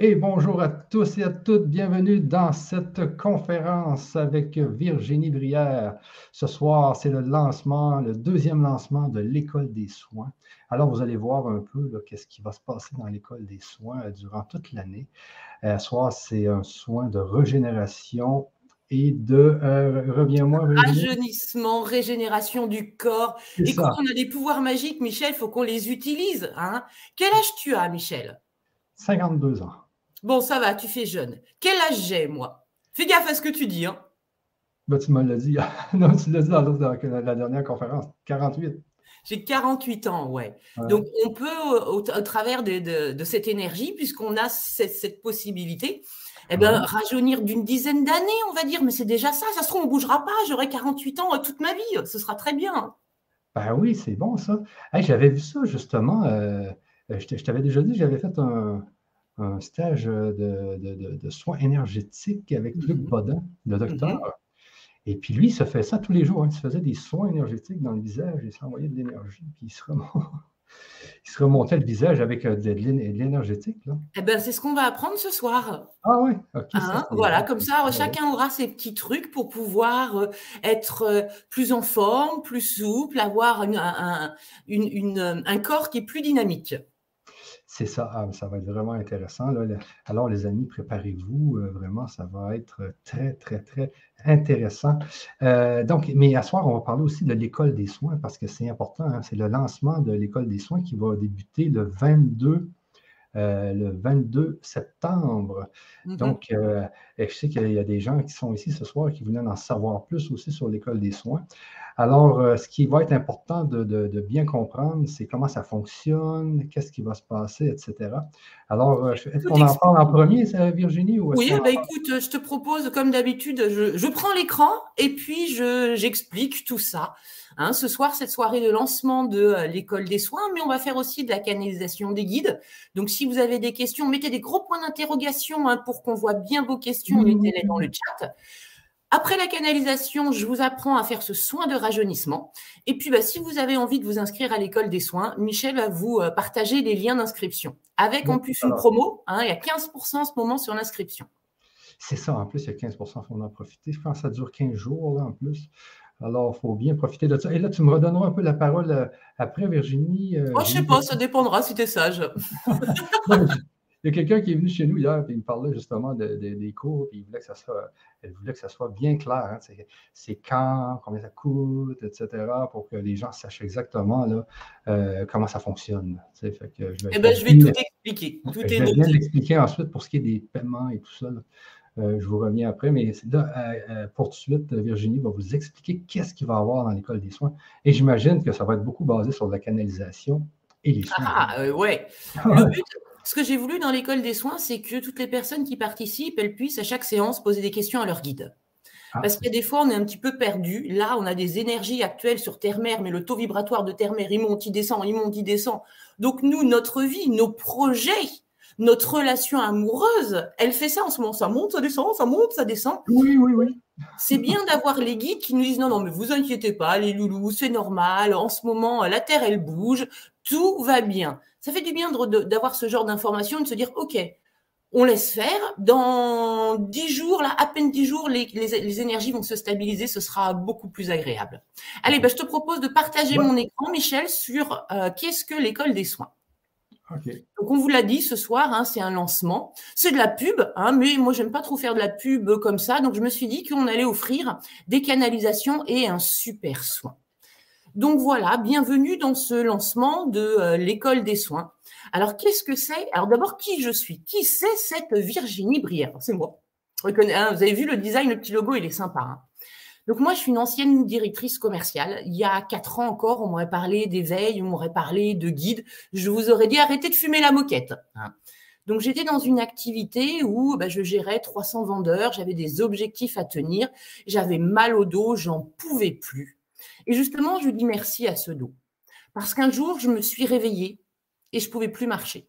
Et bonjour à tous et à toutes. Bienvenue dans cette conférence avec Virginie Brière. Ce soir, c'est le lancement, le deuxième lancement de l'école des soins. Alors, vous allez voir un peu qu'est-ce qui va se passer dans l'école des soins euh, durant toute l'année. Euh, ce soir, c'est un soin de régénération et de, euh, reviens-moi, rajeunissement, régénération du corps. Et quand on a des pouvoirs magiques, Michel, il faut qu'on les utilise. Hein. Quel âge tu as, Michel? 52 ans. Bon, ça va, tu fais jeune. Quel âge j'ai, moi? Fais gaffe à ce que tu dis. Hein. Ben, tu me l'as dit. non, tu l'as dit dans, la dernière conférence. 48. J'ai 48 ans, ouais. Donc, on peut, au, travers de, cette énergie, puisqu'on a cette, possibilité, eh ben, rajeunir d'une dizaine d'années, on va dire, mais c'est déjà ça. Ça se trouve, on ne bougera pas. J'aurai 48 ans euh, toute ma vie. Ce sera très bien. Ben oui, c'est bon, ça. J'avais vu ça, justement. Euh, je t'avais déjà dit, j'avais fait un, un stage de, soins énergétiques avec Luc mmh Bodin, le docteur. Mmh et puis lui, il se fait ça tous les jours. Hein. Il se faisait des soins énergétiques dans le visage, il s'envoyait de l'énergie, puis il se, remontait, le visage avec euh, de, l'énergétique. Eh bien, c'est ce qu'on va apprendre ce soir. Ah oui, hein, voilà, comme ça, chacun aura ses petits trucs pour pouvoir euh, être euh, plus en forme, plus souple, avoir un corps qui est plus dynamique. C'est ça, ah, ça va être vraiment intéressant. Alors, les amis, préparez-vous. Euh, vraiment, ça va être très, très, très intéressant. Euh, donc, mais à soir, on va parler aussi de l'école des soins parce que c'est important. Hein. c'est le lancement de l'école des soins qui va débuter le 22 euh, le 22 septembre. Mm-hmm. Donc, je sais qu'il y a des gens qui sont ici ce soir qui voulaient en savoir plus aussi sur l'école des soins. Alors, euh, ce qui va être important de, bien comprendre, c'est comment ça fonctionne, qu'est-ce qui va se passer, etc. Alors, euh, est-ce qu'on en parle en premier, Virginie? oui, bah, écoute, je te propose, comme d'habitude, je, prends l'écran et puis j'explique tout ça. Hein, ce soir, cette soirée de lancement de euh, l'école des soins, mais on va faire aussi de la canalisation des guides. Donc, si vous avez des questions, mettez des gros points d'interrogation hein, pour qu'on voit bien vos questions, mettez-les dans le chat. Après la canalisation, je vous apprends à faire ce soin de rajeunissement. Et puis, bah, si vous avez envie de vous inscrire à l'école des soins, Michel va vous euh, partager les liens d'inscription. Avec en plus une promo, hein, il y a 15% en ce moment sur l'inscription. C'est ça, en plus, il y a 15%, il faut en profiter. Je pense que ça dure 15 jours, là, en plus. Alors, il faut bien profiter de ça. Et là, tu me redonneras un peu la parole euh, après, Virginie. Euh, oh, je ne sais pas, ça dépendra si tu es sage. Il y a quelqu'un qui est venu chez nous hier, et il me parlait justement des cours, puis il voulait que ça soit, elle voulait que ça soit bien clair. Hein, c'est quand, combien ça coûte, etc., pour que les gens sachent exactement là, euh, comment ça fonctionne. Fait que je vais, eh ben, je vais tout expliquer. Tout je vais bien l'expliquer ensuite pour ce qui est des paiements et tout ça. Euh, je vous reviens après, mais là, euh, pour tout de suite, Virginie va vous expliquer qu'est-ce qu'il va y avoir dans l'école des soins. Et j'imagine que ça va être beaucoup basé sur la canalisation et les soins. Ah, ouais. Le but, ce que j'ai voulu dans l'école des soins, c'est que toutes les personnes qui participent, elles puissent à chaque séance poser des questions à leur guide. Ah. Parce qu'il y a des fois, on est un petit peu perdu. Là, on a des énergies actuelles sur Terre-Mère, mais le taux vibratoire de Terre-Mère, il monte, il descend, il monte, il descend. Donc, nous, notre vie, nos projets, notre relation amoureuse, elle fait ça en ce moment. Ça monte, ça descend, ça monte, ça descend. Oui, oui, oui. C'est bien d'avoir les guides qui nous disent non, non, mais vous inquiétez pas, les loulous, c'est normal. En ce moment, la Terre, elle bouge, tout va bien. Ça fait du bien d'avoir ce genre d'informations et de se dire ok, on laisse faire. Dans dix jours, là, à peine dix jours, les, les, énergies vont se stabiliser. Ce sera beaucoup plus agréable. Allez, bah, je te propose de partager mon écran, Michel, sur euh, qu'est-ce que l'école des soins. Donc on vous l'a dit ce soir, hein, c'est un lancement. C'est de la pub, hein, mais moi j'aime pas trop faire de la pub comme ça, donc je me suis dit qu'on allait offrir des canalisations et un super soin. Donc voilà, bienvenue dans ce lancement de euh, l'école des soins. Alors qu'est-ce que c'est? Alors d'abord qui je suis? Qui c'est cette Virginie Brière? C'est moi. Hein, vous avez vu le design, le petit logo, il est sympa. Donc moi, je suis une ancienne directrice commerciale. Il y a quatre ans encore, on m'aurait parlé d'éveil, on m'aurait parlé de guide. Je vous aurais dit arrêtez de fumer la moquette. Hein. Donc j'étais dans une activité où bah, je gérais 300 vendeurs, j'avais des objectifs à tenir, j'avais mal au dos, j'en pouvais plus. Et justement, je dis merci à ce dos. Parce qu'un jour, je me suis réveillée et je pouvais plus marcher.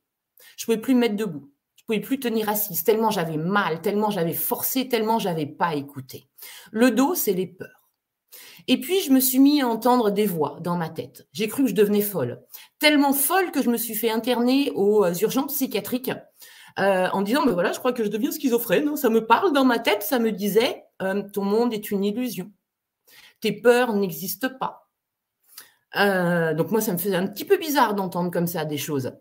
Je pouvais plus me mettre debout. Je pouvais plus tenir assise, tellement j'avais mal, tellement j'avais forcé, tellement j'avais pas écouté. Le dos, c'est les peurs. Et puis, je me suis mis à entendre des voix dans ma tête. J'ai cru que je devenais folle. Tellement folle que je me suis fait interner aux urgences psychiatriques euh, en disant, mais voilà, je crois que je deviens schizophrène. Hein. Ça me parle dans ma tête, ça me disait, euh, ton monde est une illusion. Tes peurs n'existent pas. Euh, donc moi, ça me faisait un petit peu bizarre d'entendre comme ça des choses.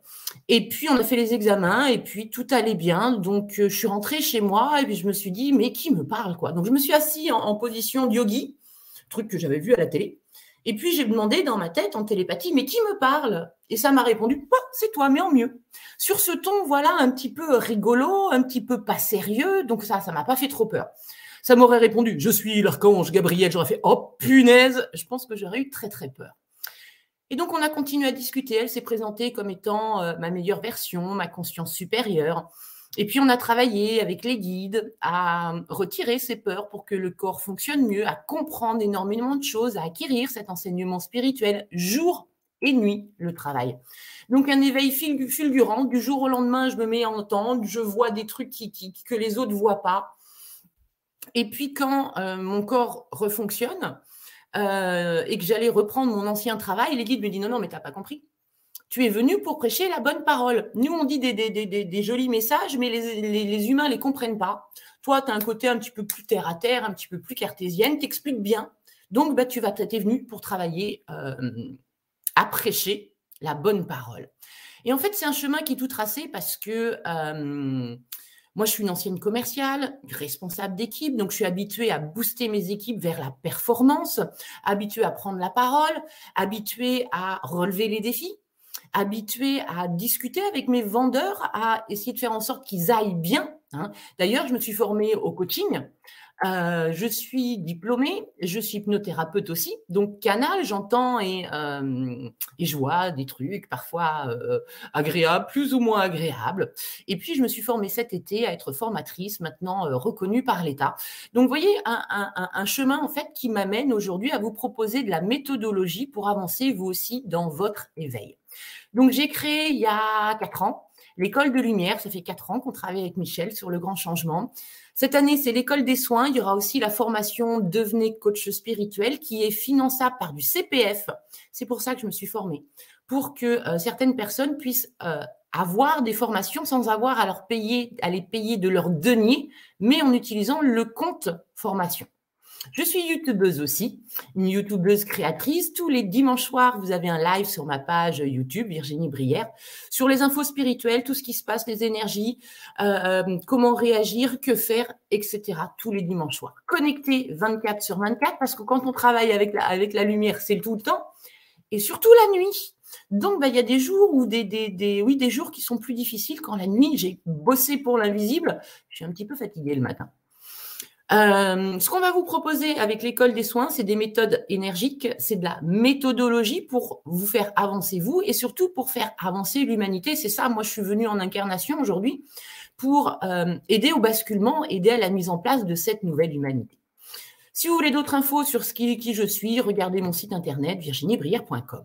Et puis on a fait les examens et puis tout allait bien. Donc je suis rentrée chez moi et puis je me suis dit mais qui me parle quoi? Donc je me suis assise en, en position yogi, truc que j'avais vu à la télé. Et puis j'ai demandé dans ma tête en télépathie, mais qui me parle? Et ça m'a répondu, oh, c'est toi, mais en mieux. Sur ce ton, voilà, un petit peu rigolo, un petit peu pas sérieux, donc ça, ça m'a pas fait trop peur. Ça m'aurait répondu, je suis l'archange Gabriel, j'aurais fait, oh punaise, je pense que j'aurais eu très très peur. Et donc on a continué à discuter, elle s'est présentée comme étant euh, ma meilleure version, ma conscience supérieure. Et puis, on a travaillé avec les guides à retirer ces peurs pour que le corps fonctionne mieux, à comprendre énormément de choses, à acquérir cet enseignement spirituel jour et nuit, le travail. Donc, un éveil fulgurant. Du jour au lendemain, je me mets à entendre, je vois des trucs qui, que les autres ne voient pas. Et puis, quand euh, mon corps refonctionne euh, et que j'allais reprendre mon ancien travail, les guides me disent non, non, mais tu n'as pas compris tu es venu pour prêcher la bonne parole. Nous, on dit des, jolis messages, mais les, humains ne les comprennent pas. Toi, tu as un côté un petit peu plus terre à terre, un petit peu plus cartésienne, t'expliques bien. Donc, bah, tu vas es venu pour travailler euh, à prêcher la bonne parole. Et en fait, c'est un chemin qui est tout tracé parce que moi, je suis une ancienne commerciale, responsable d'équipe, donc je suis habituée à booster mes équipes vers la performance, habituée à prendre la parole, habituée à relever les défis habituée à discuter avec mes vendeurs, à essayer de faire en sorte qu'ils aillent bien. Hein. D'ailleurs, je me suis formée au coaching. Euh, je suis diplômée, je suis hypnothérapeute aussi. Donc, canal, j'entends et, euh, et, je vois des trucs parfois euh, agréables, plus ou moins agréables. Et puis, je me suis formée cet été à être formatrice, maintenant reconnue par l'État. Donc, vous voyez, un, un chemin en fait qui m'amène aujourd'hui à vous proposer de la méthodologie pour avancer vous aussi dans votre éveil. Donc, j'ai créé il y a quatre ans l'école de lumière. Ça fait quatre ans qu'on travaille avec Michel sur le grand changement. Cette année, c'est l'école des soins. Il y aura aussi la formation Devenez coach spirituel qui est finançable par du CPF. C'est pour ça que je me suis formée, pour que euh, certaines personnes puissent euh, avoir des formations sans avoir à leur payer, à les payer de leur denier, mais en utilisant le compte formation. Je suis youtubeuse aussi, une youtubeuse créatrice. Tous les dimanches soirs, vous avez un live sur ma page YouTube, Virginie Brière, sur les infos spirituelles, tout ce qui se passe, les énergies, euh, euh, comment réagir, que faire, etc. Tous les dimanches soirs. Connecté 24 sur 24, parce que quand on travaille avec la, lumière, c'est tout le temps, et surtout la nuit. Donc, bah, il y a des jours ou des, des, des, oui, des jours qui sont plus difficiles quand la nuit, j'ai bossé pour l'invisible. Je suis un petit peu fatiguée le matin. Euh, ce qu'on va vous proposer avec l'école des soins, c'est des méthodes énergiques, c'est de la méthodologie pour vous faire avancer vous et surtout pour faire avancer l'humanité. C'est ça, moi je suis venue en incarnation aujourd'hui pour euh, aider au basculement, aider à la mise en place de cette nouvelle humanité. Si vous voulez d'autres infos sur ce qui, qui je suis, regardez mon site internet virginiebrière.com.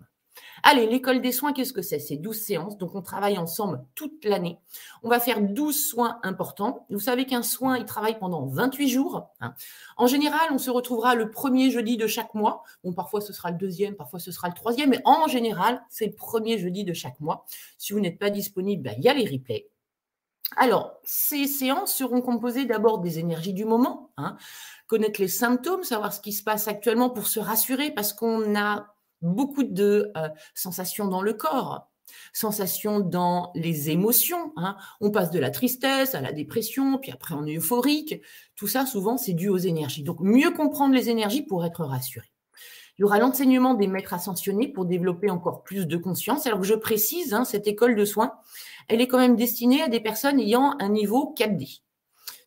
Allez, l'école des soins, qu'est-ce que c'est? C'est 12 séances, donc on travaille ensemble toute l'année. On va faire 12 soins importants. Vous savez qu'un soin, il travaille pendant 28 jours. Hein. En général, on se retrouvera le premier jeudi de chaque mois. Bon, parfois ce sera le deuxième, parfois ce sera le troisième, mais en général, c'est le premier jeudi de chaque mois. Si vous n'êtes pas disponible, ben, il y a les replays. Alors, ces séances seront composées d'abord des énergies du moment, hein. connaître les symptômes, savoir ce qui se passe actuellement pour se rassurer, parce qu'on a beaucoup de euh, sensations dans le corps, sensations dans les émotions. Hein. On passe de la tristesse à la dépression, puis après on est euphorique. Tout ça, souvent, c'est dû aux énergies. Donc, mieux comprendre les énergies pour être rassuré. Il y aura l'enseignement des maîtres ascensionnés pour développer encore plus de conscience. Alors que je précise, hein, cette école de soins, elle est quand même destinée à des personnes ayant un niveau 4D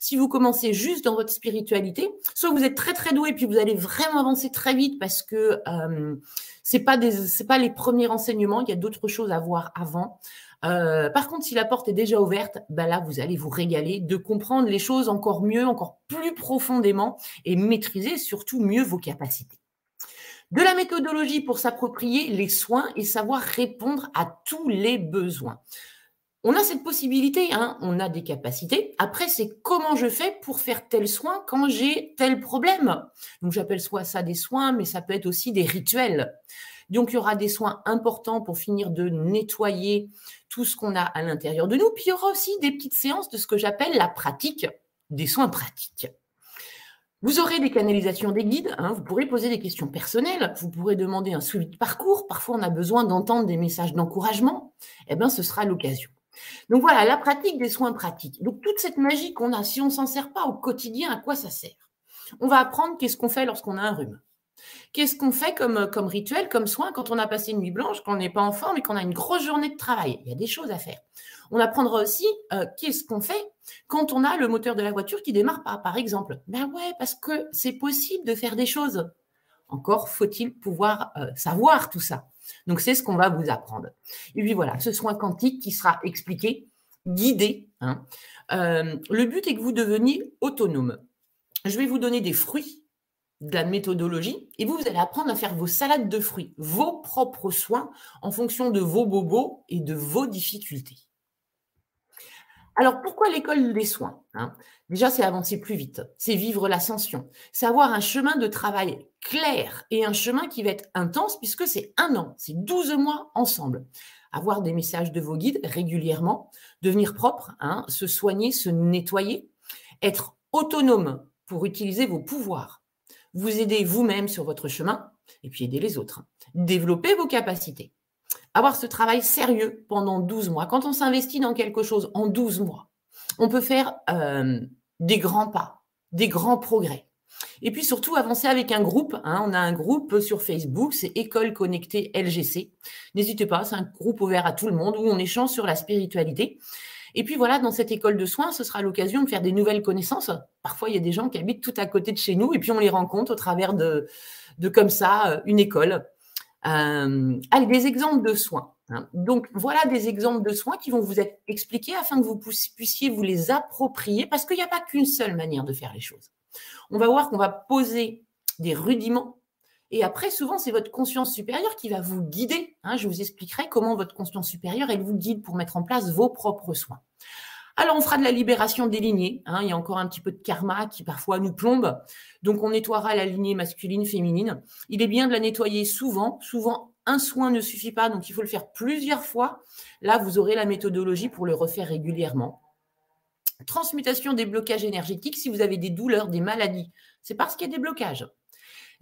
si vous commencez juste dans votre spiritualité, soit vous êtes très très doué puis vous allez vraiment avancer très vite parce que euh, c'est pas des c'est pas les premiers renseignements, il y a d'autres choses à voir avant. Euh, par contre, si la porte est déjà ouverte, ben là, vous allez vous régaler de comprendre les choses encore mieux, encore plus profondément et maîtriser surtout mieux vos capacités. De la méthodologie pour s'approprier les soins et savoir répondre à tous les besoins on a cette possibilité, hein, on a des capacités. Après, c'est comment je fais pour faire tel soin quand j'ai tel problème. Donc, j'appelle soit ça des soins, mais ça peut être aussi des rituels. Donc, il y aura des soins importants pour finir de nettoyer tout ce qu'on a à l'intérieur de nous. Puis, il y aura aussi des petites séances de ce que j'appelle la pratique des soins pratiques. Vous aurez des canalisations des guides, hein, vous pourrez poser des questions personnelles, vous pourrez demander un suivi de parcours, parfois on a besoin d'entendre des messages d'encouragement, eh bien ce sera l'occasion. Donc voilà, la pratique des soins pratiques. Donc toute cette magie qu'on a, si on ne s'en sert pas au quotidien, à quoi ça sert? On va apprendre qu'est-ce qu'on fait lorsqu'on a un rhume. Qu'est-ce qu'on fait comme, comme rituel, comme soin quand on a passé une nuit blanche, qu'on n'est pas en forme et qu'on a une grosse journée de travail? Il y a des choses à faire. On apprendra aussi euh, qu'est-ce qu'on fait quand on a le moteur de la voiture qui démarre pas, par exemple. Ben ouais, parce que c'est possible de faire des choses. Encore faut-il pouvoir euh, savoir tout ça. Donc c'est ce qu'on va vous apprendre. Et puis voilà, ce soin quantique qui sera expliqué, guidé. Hein. Euh, le but est que vous deveniez autonome. Je vais vous donner des fruits de la méthodologie et vous, vous allez apprendre à faire vos salades de fruits, vos propres soins en fonction de vos bobos et de vos difficultés. Alors, pourquoi l'école des soins hein? Déjà, c'est avancer plus vite, c'est vivre l'ascension, c'est avoir un chemin de travail clair et un chemin qui va être intense puisque c'est un an, c'est 12 mois ensemble. Avoir des messages de vos guides régulièrement, devenir propre, hein, se soigner, se nettoyer, être autonome pour utiliser vos pouvoirs, vous aider vous-même sur votre chemin et puis aider les autres, développer vos capacités avoir ce travail sérieux pendant 12 mois. Quand on s'investit dans quelque chose en 12 mois, on peut faire euh, des grands pas, des grands progrès. Et puis surtout avancer avec un groupe. Hein. On a un groupe sur Facebook, c'est École Connectée LGC. N'hésitez pas, c'est un groupe ouvert à tout le monde où on échange sur la spiritualité. Et puis voilà, dans cette école de soins, ce sera l'occasion de faire des nouvelles connaissances. Parfois, il y a des gens qui habitent tout à côté de chez nous et puis on les rencontre au travers de, de comme ça, euh, une école. Euh, des exemples de soins. Hein. Donc voilà des exemples de soins qui vont vous être expliqués afin que vous puissiez vous les approprier parce qu'il n'y a pas qu'une seule manière de faire les choses. On va voir qu'on va poser des rudiments et après, souvent, c'est votre conscience supérieure qui va vous guider. Hein. je vous expliquerai comment votre conscience supérieure, elle vous guide pour mettre en place vos propres soins. Alors, on fera de la libération des lignées. Hein. il y a encore un petit peu de karma qui parfois nous plombe. Donc, on nettoiera la lignée masculine, féminine. Il est bien de la nettoyer souvent. Souvent, un soin ne suffit pas, donc il faut le faire plusieurs fois. Là, vous aurez la méthodologie pour le refaire régulièrement. Transmutation des blocages énergétiques. Si vous avez des douleurs, des maladies, c'est parce qu'il y a des blocages.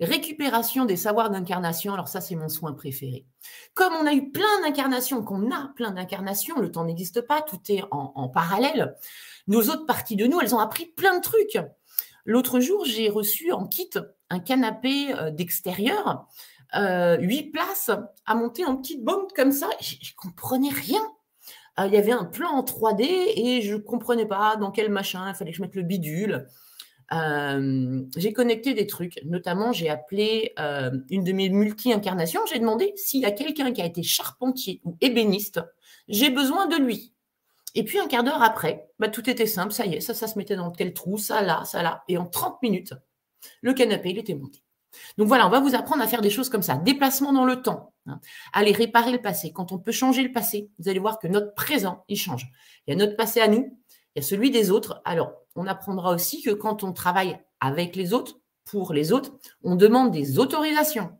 Récupération des savoirs d'incarnation, alors ça c'est mon soin préféré. Comme on a eu plein d'incarnations, qu'on a plein d'incarnations, le temps n'existe pas, tout est en, parallèle, nos autres parties de nous, elles ont appris plein de trucs. L'autre jour, j'ai reçu en kit un canapé euh, d'extérieur, euh, huit places à monter en petite bombe comme ça. Je ne comprenais rien. Euh, il y avait un plan en 3D et je comprenais pas dans quel machin, il fallait que je mette le bidule. Euh, j'ai connecté des trucs. Notamment, j'ai appelé euh, une de mes multi-incarnations. J'ai demandé s'il y a quelqu'un qui a été charpentier ou ébéniste. J'ai besoin de lui. Et puis, un quart d'heure après, bah, tout était simple. Ça y est, ça, ça se mettait dans tel trou, ça là, ça là. Et en 30 minutes, le canapé, il était monté. Donc voilà, on va vous apprendre à faire des choses comme ça. Déplacement dans le temps. Hein. Aller réparer le passé. Quand on peut changer le passé, vous allez voir que notre présent, il change. Il y a notre passé à nous, il y a celui des autres. Alors, on apprendra aussi que quand on travaille avec les autres, pour les autres, on demande des autorisations.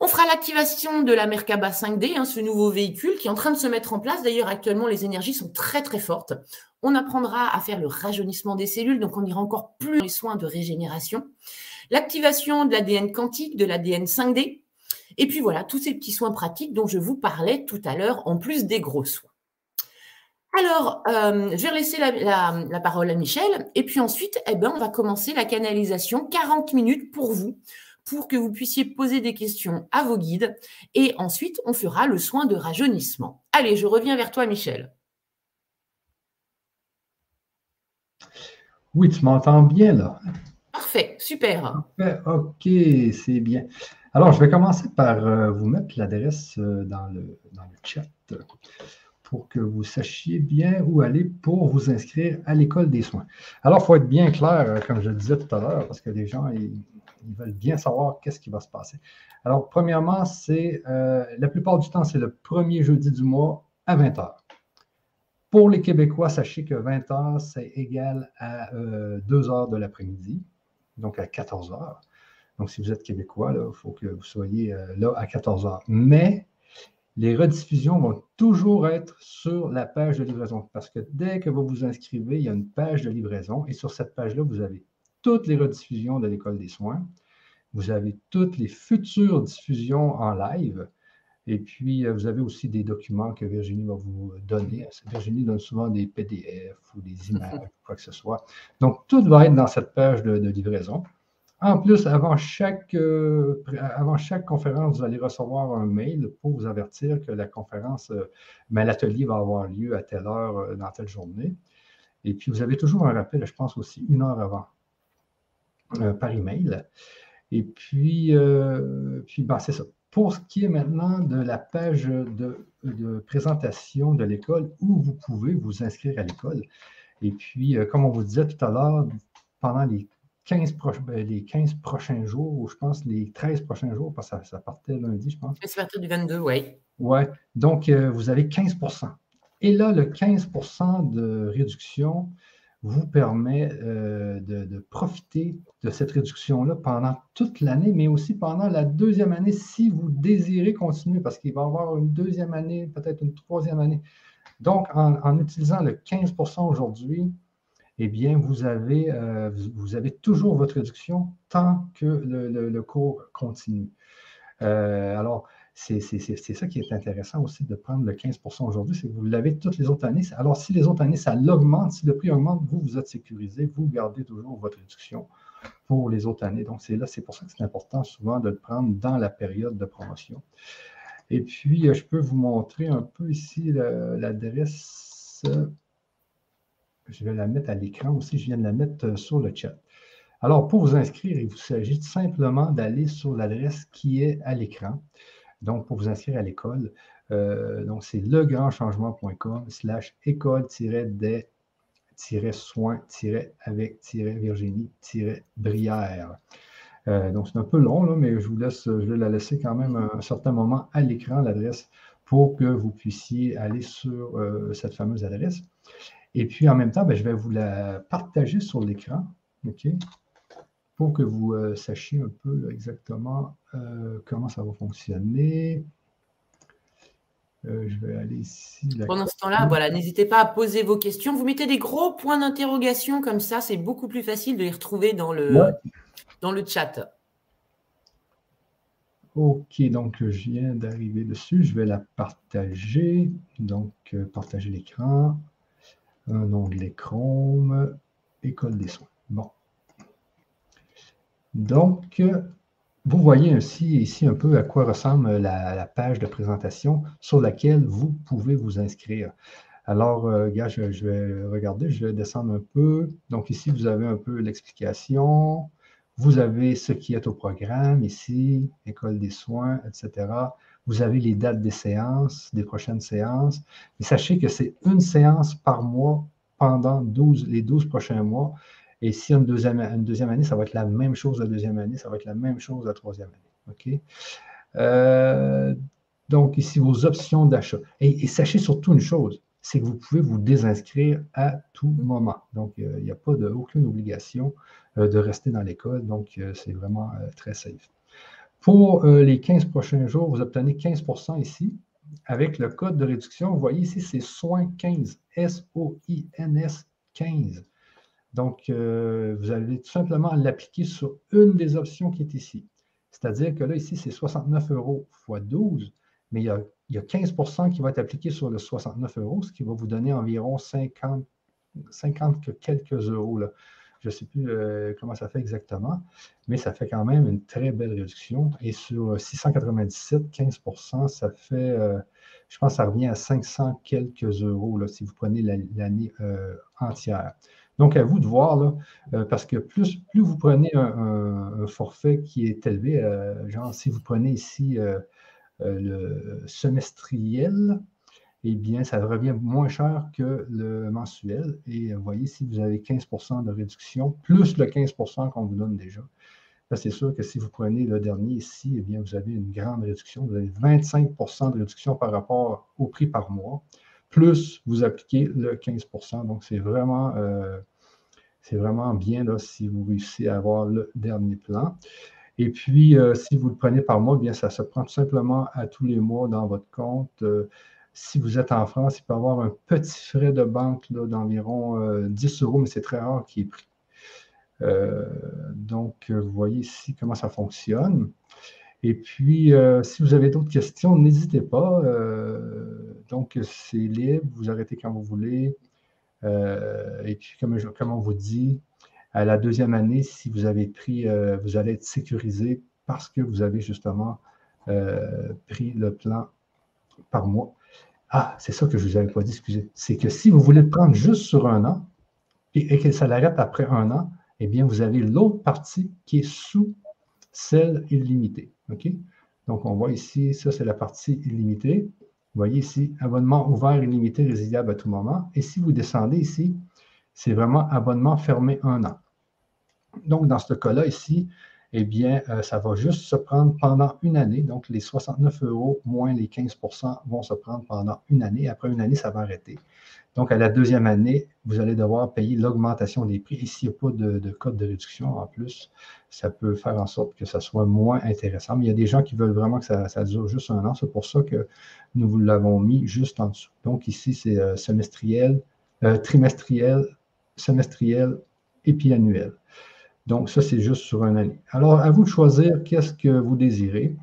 On fera l'activation de la Merkaba 5D, hein, ce nouveau véhicule qui est en train de se mettre en place. D'ailleurs, actuellement, les énergies sont très très fortes. On apprendra à faire le rajeunissement des cellules, donc on ira encore plus dans les soins de régénération. L'activation de l'ADN quantique, de l'ADN 5D. Et puis voilà, tous ces petits soins pratiques dont je vous parlais tout à l'heure, en plus des gros soins. Alors, euh, je vais laisser la, parole à Michel. Et puis ensuite, eh ben, on va commencer la canalisation. 40 minutes pour vous, pour que vous puissiez poser des questions à vos guides. Et ensuite, on fera le soin de rajeunissement. Allez, je reviens vers toi, Michel. Oui, tu m'entends bien là? Parfait, super. ok, c'est bien. Alors, je vais commencer par euh, vous mettre l'adresse euh, dans, le, dans le chat pour que vous sachiez bien où aller pour vous inscrire à l'école des soins. Alors, il faut être bien clair, euh, comme je le disais tout à l'heure, parce que les gens, ils, veulent bien savoir qu'est-ce qui va se passer. Alors, premièrement, c'est euh, la plupart du temps, c'est le premier jeudi du mois à 20 h. Pour les Québécois, sachez que 20 h, c'est égal à 2 euh, de l'après-midi, donc à 14 heures. Donc, si vous êtes québécois, il faut que vous soyez là à 14 heures. Mais les rediffusions vont toujours être sur la page de livraison parce que dès que vous vous inscrivez, il y a une page de livraison et sur cette page-là, vous avez toutes les rediffusions de l'École des soins. Vous avez toutes les futures diffusions en live. Et puis, euh, vous avez aussi des documents que Virginie va vous donner. Virginie donne souvent des PDF ou des images, quoi que ce soit. Donc, tout va être dans cette page de, livraison. En plus, avant chaque, euh, avant chaque conférence, vous allez recevoir un mail pour vous avertir que la conférence, euh, ben, l'atelier va avoir lieu à telle heure dans telle journée. Et puis, vous avez toujours un rappel, je pense aussi, une heure avant, par email. Et puis, puis ben, c'est ça. Pour ce qui est maintenant de la page de, présentation de l'école où vous pouvez vous inscrire à l'école. Et puis, euh, comme on vous disait tout à l'heure, pendant les 15, ben, les 15 prochains jours, ou je pense les 13 prochains jours, parce que ça, partait lundi, je pense. C'est parti du 22, oui. Oui. Donc, euh, vous avez 15% Et là, le 15% de réduction, vous permet euh, de, profiter de cette réduction-là pendant toute l'année, mais aussi pendant la deuxième année si vous désirez continuer, parce qu'il va y avoir une deuxième année, peut-être une troisième année. Donc, en, utilisant le 15% aujourd'hui, eh bien, vous avez, euh, vous avez toujours votre réduction tant que le, cours continue. Euh, alors, c'est ça qui est intéressant aussi de prendre le 15% aujourd'hui, c'est que vous l'avez toutes les autres années. Alors, si les autres années, ça l'augmente, si le prix augmente, vous, vous êtes sécurisé, vous gardez toujours votre réduction pour les autres années. Donc, c'est là, c'est pour ça que c'est important souvent de le prendre dans la période de promotion. Et puis, je peux vous montrer un peu ici l'adresse. Je vais la mettre à l'écran aussi. Je viens de la mettre euh, sur le chat. Alors, pour vous inscrire, il vous s'agit simplement d'aller sur l'adresse qui est à l'écran. Donc, pour vous inscrire à l'école, euh, donc c'est legrandchangement.com slash école-des-soins-avec-virginie-brière. Euh, donc, c'est un peu long, là, mais je vous laisse, je vais la laisser quand même un, certain moment à l'écran, l'adresse, pour que vous puissiez aller sur cette fameuse adresse. Et puis, en même temps, ben, je vais vous la partager sur l'écran. OK? pour que vous euh, sachiez un peu exactement euh, comment ça va fonctionner. Euh, je vais aller ici. Pendant ce temps-là, voilà, n'hésitez pas à poser vos questions. Vous mettez des gros points d'interrogation comme ça, c'est beaucoup plus facile de les retrouver dans le, dans le chat. OK, donc je viens d'arriver dessus. Je vais la partager. Donc, partager l'écran. Un onglet Chrome. École des soins. Bon. Donc, vous voyez ici un peu à quoi ressemble la, page de présentation sur laquelle vous pouvez vous inscrire. Alors, euh, je, vais regarder, je vais descendre un peu. Donc, ici, vous avez un peu l'explication. Vous avez ce qui est au programme ici, école des soins, etc. Vous avez les dates des séances, des prochaines séances. Mais sachez que c'est une séance par mois pendant 12, les 12 prochains mois. Et si une deuxième, une deuxième année, ça va être la même chose la deuxième année, ça va être la même chose la troisième année. OK? Euh, donc, ici, vos options d'achat. Et, sachez surtout une chose, c'est que vous pouvez vous désinscrire à tout moment. Donc, il n'y a pas de, aucune obligation euh, de rester dans l'école. Donc, euh, c'est vraiment très safe. Pour les 15 prochains jours, vous obtenez 15% ici. Avec le code de réduction, vous voyez ici, c'est soins 15, S-O-I-N-S 15. Donc, euh, vous allez tout simplement l'appliquer sur une des options qui est ici. C'est-à-dire que là, ici, c'est 69 euros x 12, mais il y, a, 15% qui va être appliqué sur le 69 euros, ce qui va vous donner environ 50, 50 quelques euros. Je ne sais plus euh, comment ça fait exactement, mais ça fait quand même une très belle réduction. Et sur 697, 15% ça fait, euh, je pense que ça revient à 500 quelques euros là, si vous prenez l'année entière. Donc, à vous de voir, là, euh, parce que plus, plus vous prenez un, forfait qui est élevé, euh, genre si vous prenez ici euh, le semestriel, eh bien, ça revient moins cher que le mensuel. Et vous voyez, si vous avez 15% de réduction, plus le 15% qu'on vous donne déjà, c'est sûr que si vous prenez le dernier ici, eh bien, vous avez une grande réduction. Vous avez 25% de réduction par rapport au prix par mois plus vous appliquez le 15% Donc, c'est vraiment, euh, vraiment bien là, si vous réussissez à avoir le dernier plan. Et puis, si vous le prenez par mois, bien, ça se prend tout simplement à tous les mois dans votre compte. Si vous êtes en France, il peut y avoir un petit frais de banque d'environ 10 euros, mais c'est très rare qu'il est pris. donc, vous voyez ici comment ça fonctionne. Et puis, euh, si vous avez d'autres questions, n'hésitez pas. Euh, donc, c'est libre, vous arrêtez quand vous voulez. Euh, et puis, comme, on vous dit, à la deuxième année, si vous avez pris, vous allez être sécurisé parce que vous avez justement pris le plan par mois. Ah, c'est ça que je ne vous avais pas dit, excusez. C'est que si vous voulez le prendre juste sur un an et, que ça l'arrête après un an, eh bien, vous avez l'autre partie qui est sous celle illimitée. OK? Donc, on voit ici, ça, c'est la partie illimitée. Vous voyez ici, abonnement ouvert illimité, résiliable à tout moment. Et si vous descendez ici, c'est vraiment abonnement fermé un an. Donc, dans ce cas-là, ici, eh bien, euh, ça va juste se prendre pendant une année. Donc, les 69 euros moins les 15% vont se prendre pendant une année. Après une année, ça va arrêter. Donc, à la deuxième année, vous allez devoir payer l'augmentation des prix. Et s'il n'y a pas de, code de réduction en plus, ça peut faire en sorte que ça soit moins intéressant. Mais il y a des gens qui veulent vraiment que ça, dure juste un an. C'est pour ça que nous vous l'avons mis juste en dessous. Donc, ici, c'est euh, semestriel, euh, trimestriel, semestriel et puis annuel. Donc, ça, c'est juste sur un année. Alors, à vous de choisir qu'est-ce que vous désirez.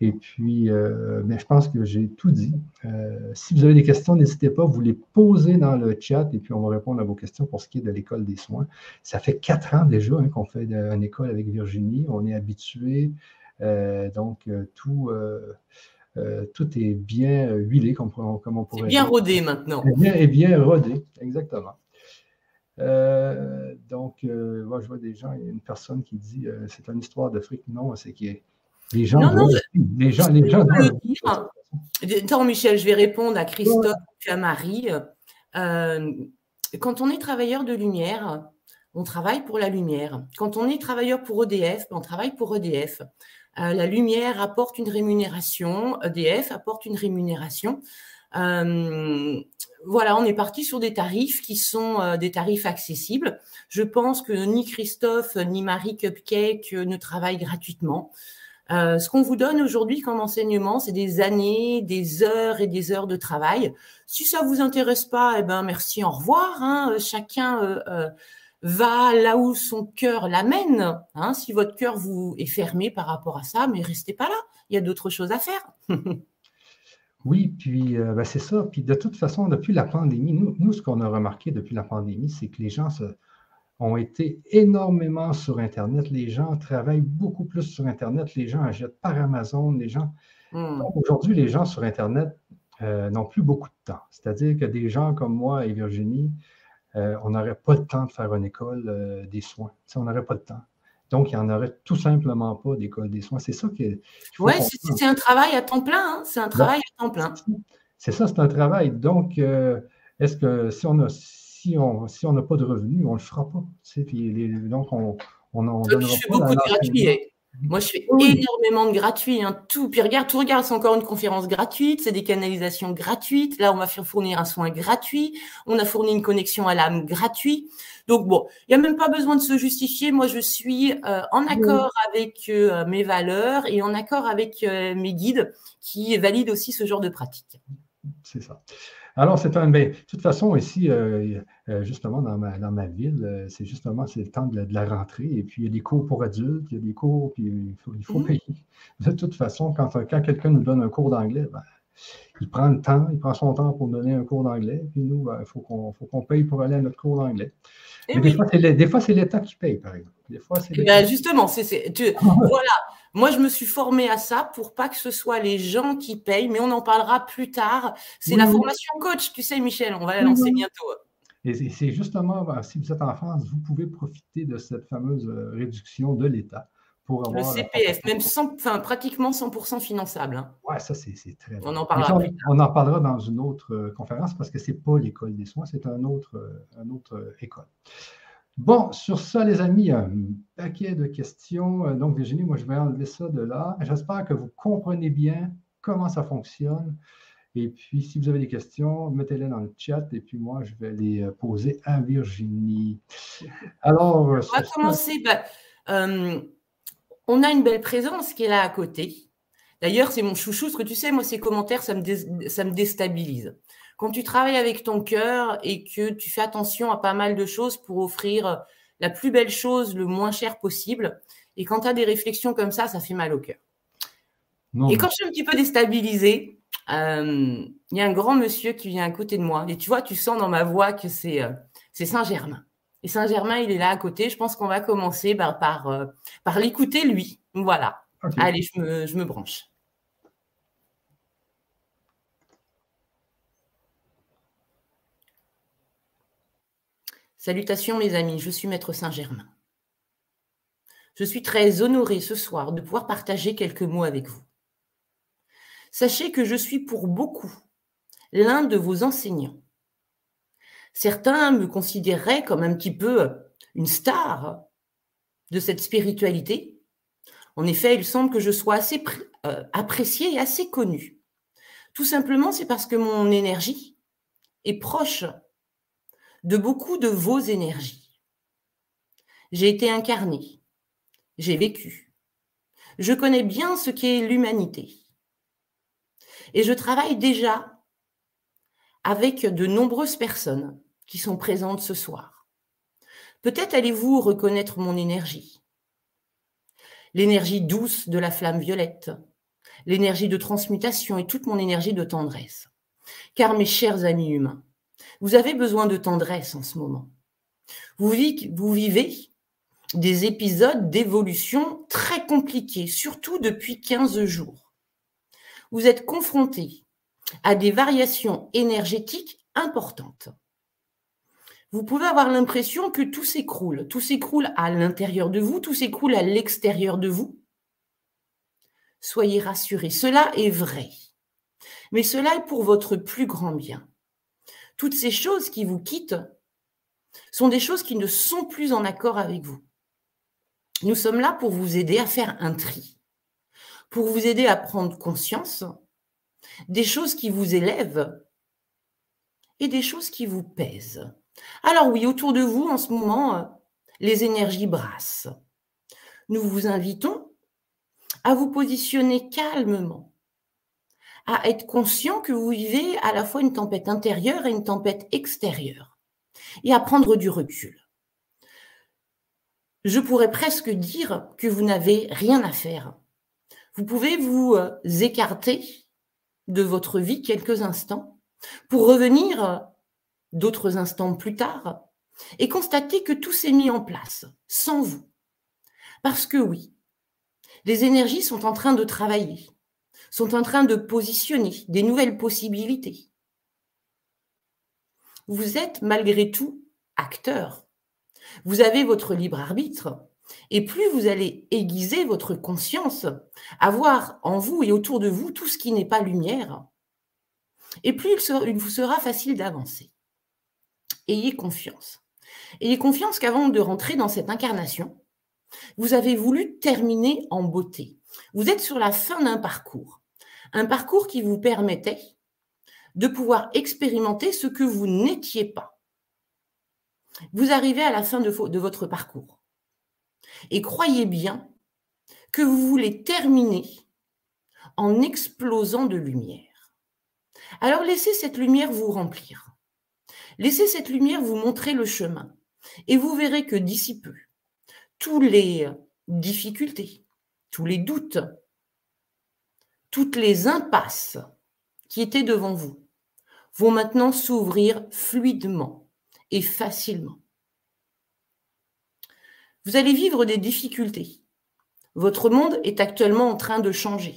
Et puis, euh, ben, je pense que j'ai tout dit. Euh, si vous avez des questions, n'hésitez pas, vous les posez dans le chat et puis on va répondre à vos questions pour ce qui est de l'école des soins. Ça fait quatre ans déjà hein, qu'on fait une école avec Virginie. On est habitué. Euh, donc, tout, tout est bien huilé, comme, comme on pourrait dire. bien rodé maintenant. Et bien, bien rodé, exactement. Donc, moi, je vois des gens, il y a une personne qui dit c'est une histoire de fric. Non, c'est qui est les gens, non, les gens, les gens. Attends, Michel, je vais répondre à Christophe et à Marie. Euh, quand on est travailleur de lumière, on travaille pour la lumière. Quand on est travailleur pour EDF, on travaille pour EDF. Euh, la lumière apporte une rémunération, EDF apporte une rémunération. Euh, voilà, on est parti sur des tarifs qui sont des tarifs accessibles. Je pense que ni Christophe ni Marie Cupcake ne travaillent gratuitement. Euh, ce qu'on vous donne aujourd'hui comme enseignement, c'est des années, des heures et des heures de travail. Si ça vous intéresse pas, eh ben merci, au revoir. Hein. Euh, chacun euh, va là où son cœur l'amène. Hein. Si votre cœur vous est fermé par rapport à ça, mais restez pas là. Il y a d'autres choses à faire. oui, puis ben, c'est ça. Puis de toute façon, depuis la pandémie, nous, nous ce qu'on a remarqué depuis la pandémie, c'est que les gens se, ont été énormément sur Internet. Les gens travaillent beaucoup plus sur Internet. Les gens achètent par Amazon. Les gens. Hmm. Aujourd'hui, les gens sur Internet euh, n'ont plus beaucoup de temps. C'est-à-dire que des gens comme moi et Virginie, euh, on n'aurait pas le temps de faire une école euh, des soins. on n'aurait pas le temps. Donc, il n'y en aurait tout simplement pas d'école des soins. C'est ça que. Oui, c'est un travail à temps plein. Hein. C'est un travail à temps plein. C'est ça, c'est un travail. Donc, est-ce que si on a si on si n'a pas de revenus, on ne le fera pas. donc, on, on, on Je fais beaucoup de gratuits. Moi, je fais énormément de gratuits. Hein. Tout. Puis regarde, tout regarde, c'est encore une conférence gratuite, c'est des canalisations gratuites. Là, on va faire fournir un soin gratuit. On a fourni une connexion à l'âme gratuit. Donc bon, il n'y a même pas besoin de se justifier. Moi, je suis euh, en accord avec euh, mes valeurs et en accord avec euh, mes guides qui valident aussi ce genre de pratique. C'est ça. Alors, c'est un. Ben, de toute façon, ici, justement, dans ma, dans ma ville, euh, c'est justement c'est le temps de la, rentrée. Et puis, il y a des cours pour adultes, il y a des cours, puis il faut, il faut mmh. payer. De toute façon, quand, quand quelqu'un nous donne un cours d'anglais, ben, il prend le temps, il prend son temps pour donner un cours d'anglais. Puis nous, ben, il faut qu'on paye pour aller à notre cours d'anglais. Mais des, fois, c'est l'État qui paye, par exemple. Des fois, c'est eh ben, justement, c'est, voilà. Moi, je me suis formée à ça pour pas que ce soit les gens qui payent, mais on en parlera plus tard. C'est la formation coach, tu sais, Michel, on va la lancer bientôt. Et c'est justement, ben, si vous êtes en France, vous pouvez profiter de cette fameuse euh, réduction de l'État. Pour avoir le CPF, même enfin, pratiquement 100% finançable. Hein. Oui, ça c'est très On en parlera. On en parlera dans une autre euh, conférence parce que ce n'est pas l'école des soins, c'est un autre, euh, un autre école. Bon, sur ça, les amis, un paquet de questions. Euh, donc, Virginie, moi, je vais enlever ça de là. J'espère que vous comprenez bien comment ça fonctionne. Et puis, si vous avez des questions, mettez-les dans le chat et puis moi, je vais les euh, poser à Virginie. Alors, on va commencer. Ben, euh, on a une belle présence qui est là à côté. D'ailleurs, c'est mon chouchou, ce que tu sais, moi, ces commentaires, ça me, ça me déstabilise. Quand tu travailles avec ton cœur et que tu fais attention à pas mal de choses pour offrir la plus belle chose le moins cher possible, et quand tu as des réflexions comme ça, ça fait mal au cœur. Et quand je suis un petit peu déstabilisée, euh, il y a un grand monsieur qui vient à côté de moi. Et tu vois, tu sens dans ma voix que c'est euh, Saint-Germain. Et Saint-Germain, il est là à côté. Je pense qu'on va commencer par, par, euh, par l'écouter, lui. Voilà. Allez, je me, je me branche. Salutations mes amis, je suis Maître Saint-Germain. Je suis très honoré ce soir de pouvoir partager quelques mots avec vous. Sachez que je suis pour beaucoup l'un de vos enseignants. Certains me considéreraient comme un petit peu une star de cette spiritualité. En effet, il semble que je sois assez euh, apprécié et assez connu. Tout simplement, c'est parce que mon énergie est proche de beaucoup de vos énergies. J'ai été incarné, j'ai vécu. Je connais bien ce qu'est l'humanité. Et je travaille déjà avec de nombreuses personnes qui sont présentes ce soir. Peut-être allez-vous reconnaître mon énergie. L'énergie douce de la flamme violette, l'énergie de transmutation et toute mon énergie de tendresse. Car mes chers amis humains, vous avez besoin de tendresse en ce moment. Vous, vivez des épisodes d'évolution très compliqués, surtout depuis 15 jours. Vous êtes confronté à des variations énergétiques importantes. Vous pouvez avoir l'impression que tout s'écroule. Tout s'écroule à l'intérieur de vous, tout s'écroule à l'extérieur de vous. Soyez rassurés, cela est vrai. Mais cela est pour votre plus grand bien toutes ces choses qui vous quittent sont des choses qui ne sont plus en accord avec vous. Nous sommes là pour vous aider à faire un tri, pour vous aider à prendre conscience des choses qui vous élèvent et des choses qui vous pèsent. Alors oui, autour de vous, en ce moment, les énergies brassent. Nous vous invitons à vous positionner calmement à être conscient que vous vivez à la fois une tempête intérieure et une tempête extérieure, et à prendre du recul. Je pourrais presque dire que vous n'avez rien à faire. Vous pouvez vous euh, écarter de votre vie quelques instants pour revenir euh, d'autres instants plus tard et constater que tout s'est mis en place sans vous. Parce que oui, les énergies sont en train de travailler sont en train de positionner des nouvelles possibilités. Vous êtes malgré tout acteur. Vous avez votre libre arbitre. Et plus vous allez aiguiser votre conscience, avoir en vous et autour de vous tout ce qui n'est pas lumière, et plus il vous sera facile d'avancer. Ayez confiance. Ayez confiance qu'avant de rentrer dans cette incarnation, vous avez voulu terminer en beauté. Vous êtes sur la fin d'un parcours un parcours qui vous permettait de pouvoir expérimenter ce que vous n'étiez pas. Vous arrivez à la fin de, de votre parcours. Et croyez bien que vous voulez terminer en explosant de lumière. Alors laissez cette lumière vous remplir. Laissez cette lumière vous montrer le chemin. Et vous verrez que d'ici peu, tous les difficultés, tous les doutes, toutes les impasses qui étaient devant vous vont maintenant s'ouvrir fluidement et facilement. Vous allez vivre des difficultés. Votre monde est actuellement en train de changer.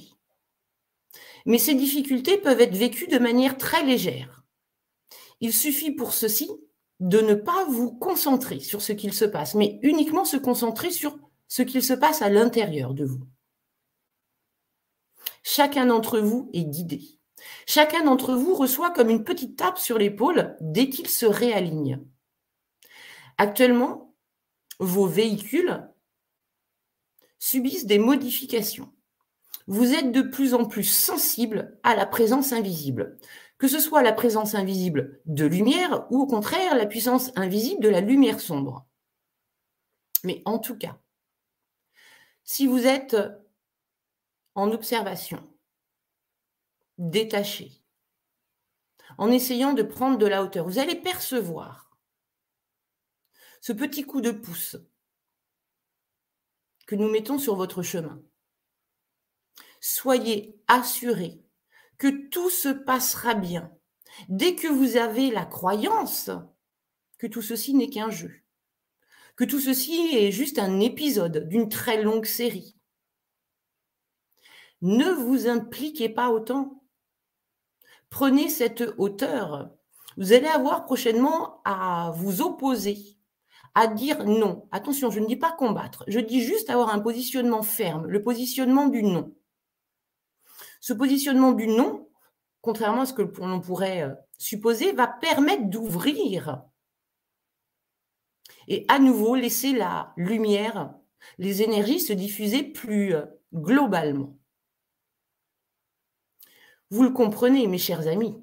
Mais ces difficultés peuvent être vécues de manière très légère. Il suffit pour ceci de ne pas vous concentrer sur ce qu'il se passe, mais uniquement se concentrer sur ce qu'il se passe à l'intérieur de vous. Chacun d'entre vous est guidé. Chacun d'entre vous reçoit comme une petite tape sur l'épaule dès qu'il se réaligne. Actuellement, vos véhicules subissent des modifications. Vous êtes de plus en plus sensible à la présence invisible, que ce soit la présence invisible de lumière ou au contraire la puissance invisible de la lumière sombre. Mais en tout cas, Si vous êtes en observation, détaché, en essayant de prendre de la hauteur, vous allez percevoir ce petit coup de pouce que nous mettons sur votre chemin. Soyez assurés que tout se passera bien dès que vous avez la croyance que tout ceci n'est qu'un jeu, que tout ceci est juste un épisode d'une très longue série. Ne vous impliquez pas autant. Prenez cette hauteur. Vous allez avoir prochainement à vous opposer, à dire non. Attention, je ne dis pas combattre, je dis juste avoir un positionnement ferme, le positionnement du non. Ce positionnement du non, contrairement à ce que l'on pourrait euh, supposer, va permettre d'ouvrir et à nouveau laisser la lumière, les énergies se diffuser plus euh, globalement. Vous le comprenez, mes chers amis,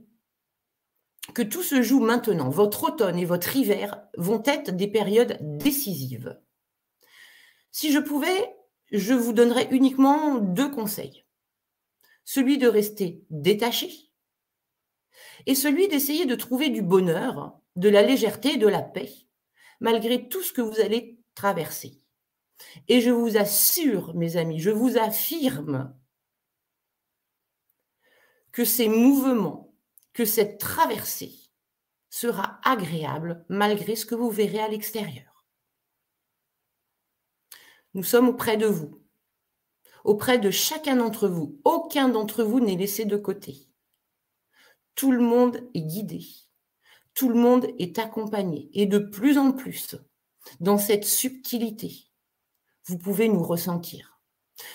que tout se joue maintenant. Votre automne et votre hiver vont être des périodes décisives. Si je pouvais, je vous donnerais uniquement deux conseils. Celui de rester détaché et celui d'essayer de trouver du bonheur, de la légèreté et de la paix, malgré tout ce que vous allez traverser. Et je vous assure, mes amis, je vous affirme que ces mouvements, que cette traversée sera agréable malgré ce que vous verrez à l'extérieur. Nous sommes auprès de vous, auprès de chacun d'entre vous. Aucun d'entre vous n'est laissé de côté. Tout le monde est guidé. Tout le monde est accompagné. Et de plus en plus, dans cette subtilité, vous pouvez nous ressentir.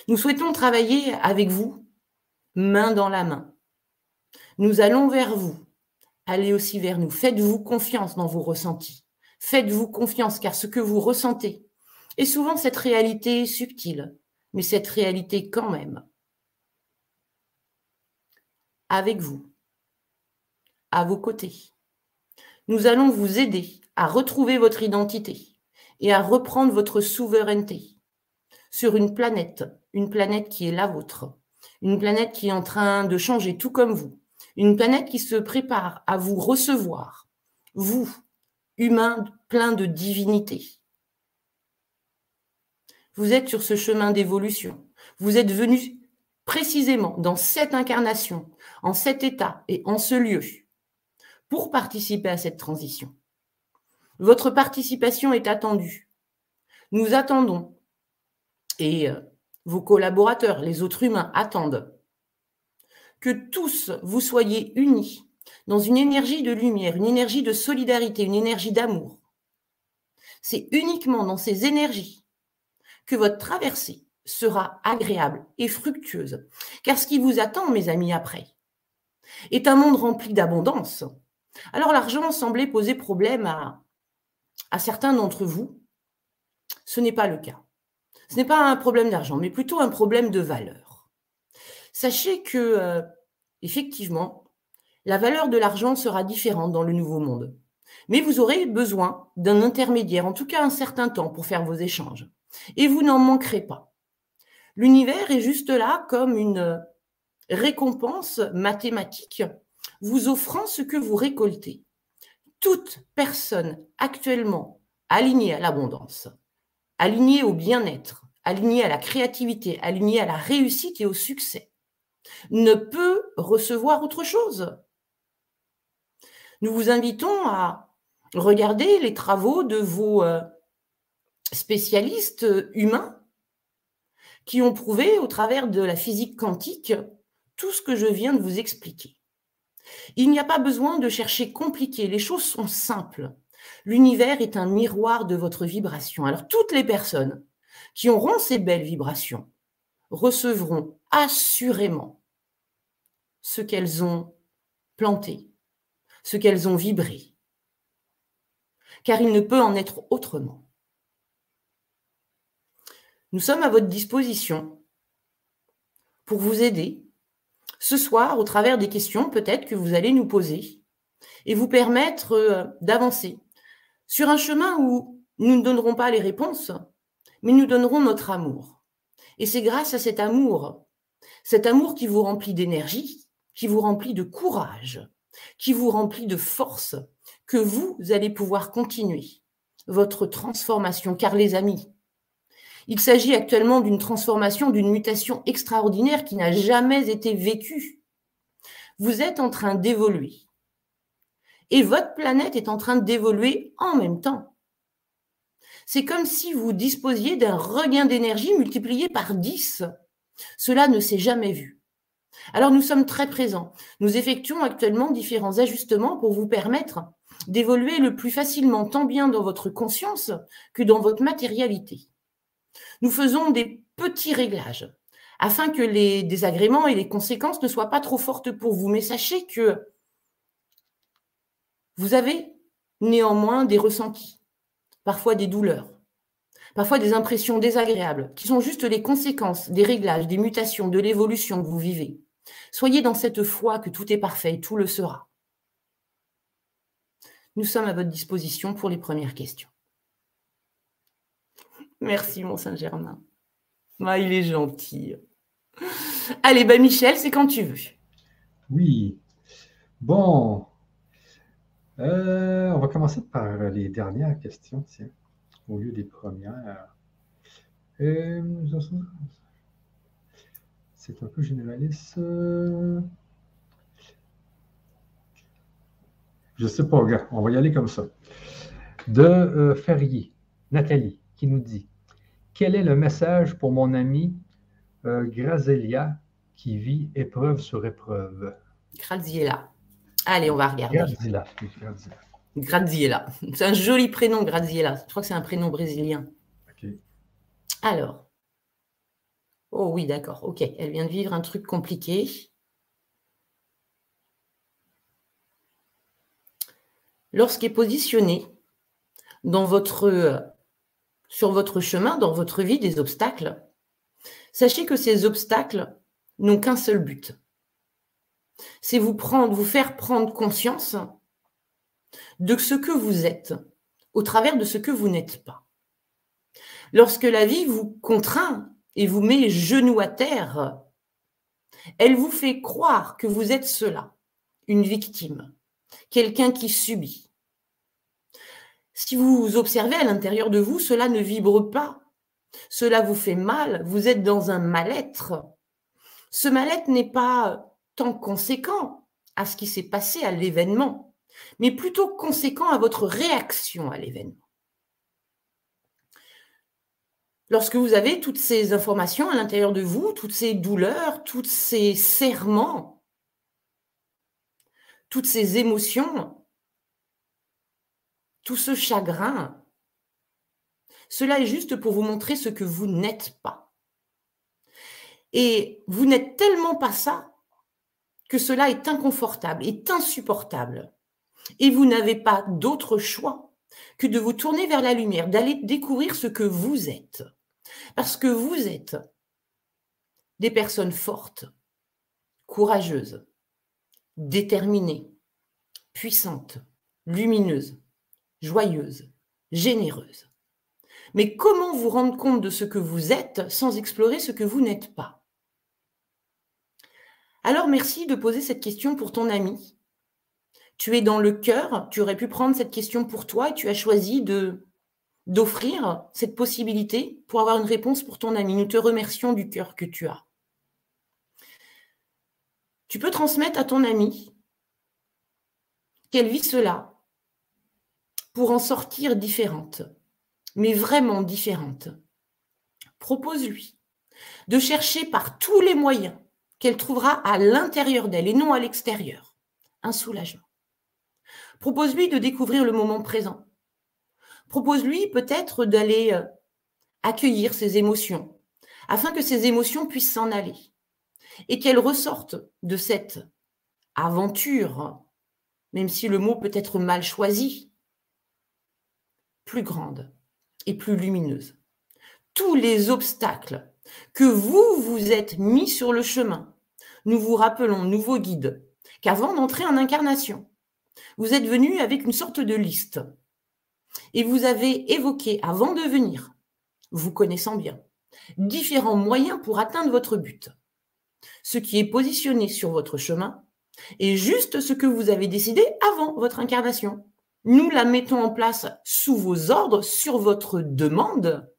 Nous souhaitons travailler avec vous, main dans la main, nous allons vers vous. Allez aussi vers nous. Faites-vous confiance dans vos ressentis. Faites-vous confiance car ce que vous ressentez est souvent cette réalité subtile, mais cette réalité quand même. Avec vous, à vos côtés. Nous allons vous aider à retrouver votre identité et à reprendre votre souveraineté sur une planète, une planète qui est la vôtre, une planète qui est en train de changer tout comme vous, une planète qui se prépare à vous recevoir, vous, humains plein de divinité. Vous êtes sur ce chemin d'évolution. Vous êtes venu précisément dans cette incarnation, en cet état et en ce lieu, pour participer à cette transition. Votre participation est attendue. Nous attendons, et euh, vos collaborateurs, les autres humains, attendent que tous vous soyez unis dans une énergie de lumière, une énergie de solidarité, une énergie d'amour. C'est uniquement dans ces énergies que votre traversée sera agréable et fructueuse. Car ce qui vous attend, mes amis, après, est un monde rempli d'abondance. Alors l'argent semblait poser problème à, certains d'entre vous. Ce n'est pas le cas. Ce n'est pas un problème d'argent, mais plutôt un problème de valeur. Sachez que, euh, effectivement, la valeur de l'argent sera différente dans le nouveau monde. Mais vous aurez besoin d'un intermédiaire, en tout cas un certain temps, pour faire vos échanges. Et vous n'en manquerez pas. L'univers est juste là comme une récompense mathématique, vous offrant ce que vous récoltez. Toute personne actuellement alignée à l'abondance, alignée au bien-être, alignée à la créativité, alignée à la réussite et au succès, ne peut recevoir autre chose. Nous vous invitons à regarder les travaux de vos euh, spécialistes humains qui ont prouvé au travers de la physique quantique tout ce que je viens de vous expliquer. Il n'y a pas besoin de chercher compliqué, les choses sont simples. L'univers est un miroir de votre vibration. Alors toutes les personnes qui auront ces belles vibrations recevront assurément ce qu'elles ont planté, ce qu'elles ont vibré. Car il ne peut en être autrement. Nous sommes à votre disposition pour vous aider ce soir au travers des questions peut-être que vous allez nous poser et vous permettre euh, d'avancer sur un chemin où nous ne donnerons pas les réponses, mais nous donnerons notre amour. Et c'est grâce à cet amour, cet amour qui vous remplit d'énergie, qui vous remplit de courage, qui vous remplit de force, que vous allez pouvoir continuer votre transformation. Car les amis, il s'agit actuellement d'une transformation, d'une mutation extraordinaire qui n'a jamais été vécue. Vous êtes en train d'évoluer. Et votre planète est en train d'évoluer en même temps. C'est comme si vous disposiez d'un regain d'énergie multiplié par 10. Cela ne s'est jamais vu. Alors nous sommes très présents. Nous effectuons actuellement différents ajustements pour vous permettre d'évoluer le plus facilement tant bien dans votre conscience que dans votre matérialité. Nous faisons des petits réglages afin que les désagréments et les conséquences ne soient pas trop fortes pour vous. Mais sachez que vous avez néanmoins des ressentis, parfois des douleurs, parfois des impressions désagréables, qui sont juste les conséquences des réglages, des mutations, de l'évolution que vous vivez. Soyez dans cette foi que tout est parfait, tout le sera. Nous sommes à votre disposition pour les premières questions. Merci, mon Saint-Germain. Ah, il est gentil. Allez, bah Michel, c'est quand tu veux. Oui. Bon. Euh, on va commencer par les dernières questions, au lieu des premières. C'est un peu généraliste. Je ne sais pas. On va y aller comme ça. De euh, Ferrier, Nathalie, qui nous dit Quel est le message pour mon ami euh, Grazelia qui vit épreuve sur épreuve Graziella. Allez, on va regarder. Graziella. Graziella. C'est un joli prénom, Graziella. Je crois que c'est un prénom brésilien. Alors. Oh oui, d'accord. Ok. Elle vient de vivre un truc compliqué. Lorsqu'est positionné dans votre, sur votre chemin, dans votre vie, des obstacles, sachez que ces obstacles n'ont qu'un seul but. C'est vous prendre, vous faire prendre conscience de ce que vous êtes au travers de ce que vous n'êtes pas. Lorsque la vie vous contraint et vous met genoux à terre, elle vous fait croire que vous êtes cela, une victime, quelqu'un qui subit. Si vous observez à l'intérieur de vous, cela ne vibre pas, cela vous fait mal, vous êtes dans un mal-être. Ce mal-être n'est pas tant conséquent à ce qui s'est passé à l'événement, mais plutôt conséquent à votre réaction à l'événement. Lorsque vous avez toutes ces informations à l'intérieur de vous, toutes ces douleurs, tous ces serments, toutes ces émotions, tout ce chagrin, cela est juste pour vous montrer ce que vous n'êtes pas. Et vous n'êtes tellement pas ça que cela est inconfortable, est insupportable. Et vous n'avez pas d'autre choix que de vous tourner vers la lumière, d'aller découvrir ce que vous êtes. Parce que vous êtes des personnes fortes, courageuses, déterminées, puissantes, lumineuses, joyeuses, généreuses. Mais comment vous rendre compte de ce que vous êtes sans explorer ce que vous n'êtes pas? Alors merci de poser cette question pour ton ami. Tu es dans le cœur, tu aurais pu prendre cette question pour toi et tu as choisi d'offrir cette possibilité pour avoir une réponse pour ton ami. Nous te remercions du cœur que tu as. Tu peux transmettre à ton ami qu'elle vit cela pour en sortir différente, mais vraiment différente. Propose-lui de chercher par tous les moyens qu'elle trouvera à l'intérieur d'elle et non à l'extérieur un soulagement. Propose-lui de découvrir le moment présent, Propose-lui peut-être d'aller euh, accueillir ses émotions, afin que ces émotions puissent s'en aller et qu'elles ressortent de cette aventure, même si le mot peut être mal choisi, plus grande et plus lumineuse. Tous les obstacles que vous vous êtes mis sur le chemin, nous vous rappelons, nouveau guide, qu'avant d'entrer en incarnation, vous êtes venu avec une sorte de liste et vous avez évoqué, avant de venir, vous connaissant bien, différents moyens pour atteindre votre but. Ce qui est positionné sur votre chemin est juste ce que vous avez décidé avant votre incarnation. Nous la mettons en place sous vos ordres, sur votre demande,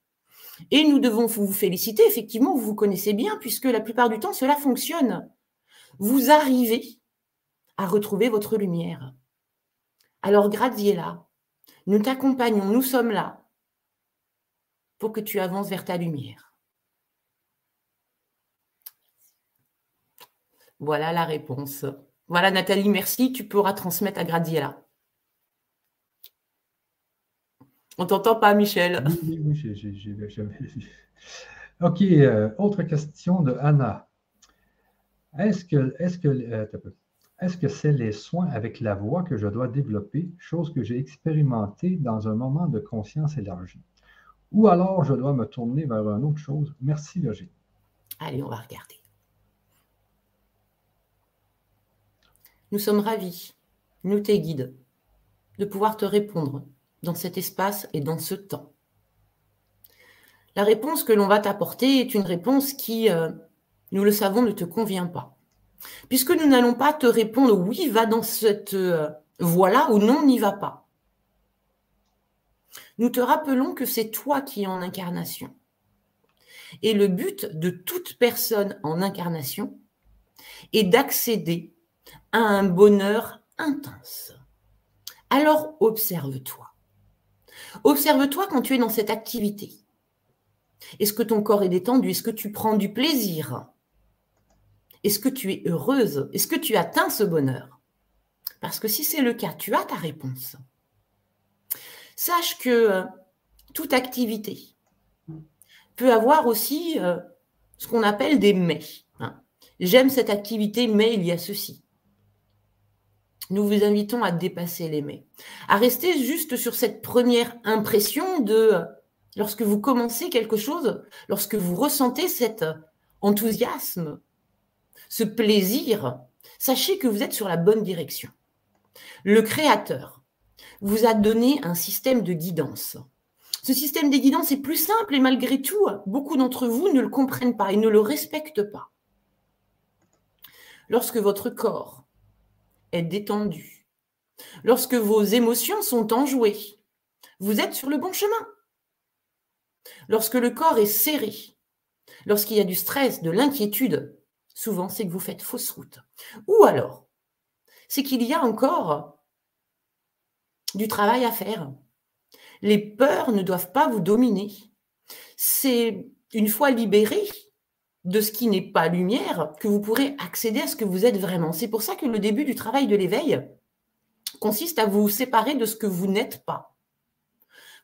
et nous devons vous féliciter. Effectivement, vous vous connaissez bien, puisque la plupart du temps, cela fonctionne. Vous arrivez à retrouver votre lumière. Alors, Graziella, nous t'accompagnons, nous sommes là pour que tu avances vers ta lumière. Voilà la réponse. Voilà, Nathalie, merci. Tu pourras transmettre à Graziella. On t'entend pas, Michel. Oui, oui, j'ai Ok, euh, autre question de Anna. Est-ce que, est-ce que, euh, est-ce que c'est les soins avec la voix que je dois développer, chose que j'ai expérimentée dans un moment de conscience élargie? Ou alors je dois me tourner vers une autre chose? Merci, Logé. Allez, on va regarder. Nous sommes ravis, nous tes guides, de pouvoir te répondre dans cet espace et dans ce temps. La réponse que l'on va t'apporter est une réponse qui, euh, nous le savons, ne te convient pas. Puisque nous n'allons pas te répondre oui, va dans cette euh, voie-là ou non, n'y va pas. Nous te rappelons que c'est toi qui es en incarnation. Et le but de toute personne en incarnation est d'accéder à un bonheur intense. Alors observe-toi. Observe-toi quand tu es dans cette activité. Est-ce que ton corps est détendu? Est-ce que tu prends du plaisir? Est-ce que tu es heureuse? Est-ce que tu atteins ce bonheur? Parce que si c'est le cas, tu as ta réponse. Sache que euh, toute activité peut avoir aussi euh, ce qu'on appelle des mais. Hein. J'aime cette activité, mais il y a ceci nous vous invitons à dépasser les mais, à rester juste sur cette première impression de lorsque vous commencez quelque chose, lorsque vous ressentez cet enthousiasme, ce plaisir, sachez que vous êtes sur la bonne direction. Le Créateur vous a donné un système de guidance. Ce système de guidance est plus simple et malgré tout, beaucoup d'entre vous ne le comprennent pas et ne le respectent pas. Lorsque votre corps est détendu. Lorsque vos émotions sont enjouées, vous êtes sur le bon chemin. Lorsque le corps est serré, lorsqu'il y a du stress, de l'inquiétude, souvent c'est que vous faites fausse route. Ou alors, c'est qu'il y a encore du travail à faire. Les peurs ne doivent pas vous dominer. C'est une fois libéré, de ce qui n'est pas lumière que vous pourrez accéder à ce que vous êtes vraiment. C'est pour ça que le début du travail de l'éveil consiste à vous séparer de ce que vous n'êtes pas.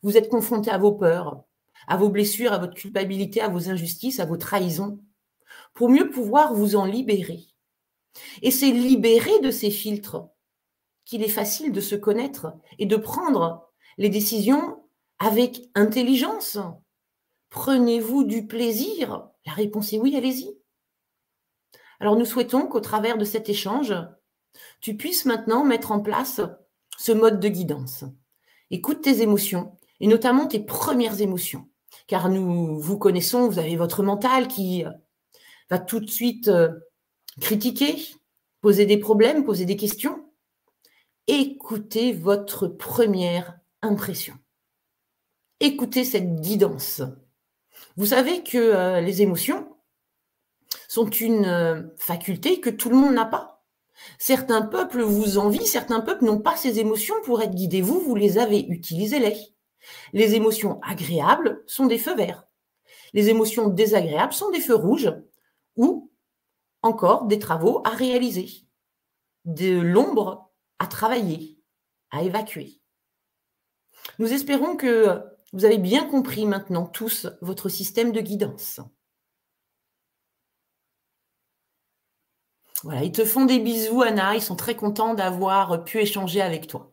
Vous êtes confronté à vos peurs, à vos blessures, à votre culpabilité, à vos injustices, à vos trahisons, pour mieux pouvoir vous en libérer. Et c'est libérer de ces filtres qu'il est facile de se connaître et de prendre les décisions avec intelligence. Prenez-vous du plaisir? La réponse est oui, allez-y. Alors nous souhaitons qu'au travers de cet échange, tu puisses maintenant mettre en place ce mode de guidance. Écoute tes émotions, et notamment tes premières émotions, car nous vous connaissons, vous avez votre mental qui va tout de suite euh, critiquer, poser des problèmes, poser des questions. Écoutez votre première impression. Écoutez cette guidance. Vous savez que euh, les émotions sont une euh, faculté que tout le monde n'a pas. Certains peuples vous envient, certains peuples n'ont pas ces émotions pour être guidés. Vous, vous les avez, utilisez-les. Les émotions agréables sont des feux verts. Les émotions désagréables sont des feux rouges ou encore des travaux à réaliser, de l'ombre à travailler, à évacuer. Nous espérons que vous avez bien compris maintenant tous votre système de guidance. Voilà, ils te font des bisous, Anna. Ils sont très contents d'avoir pu échanger avec toi.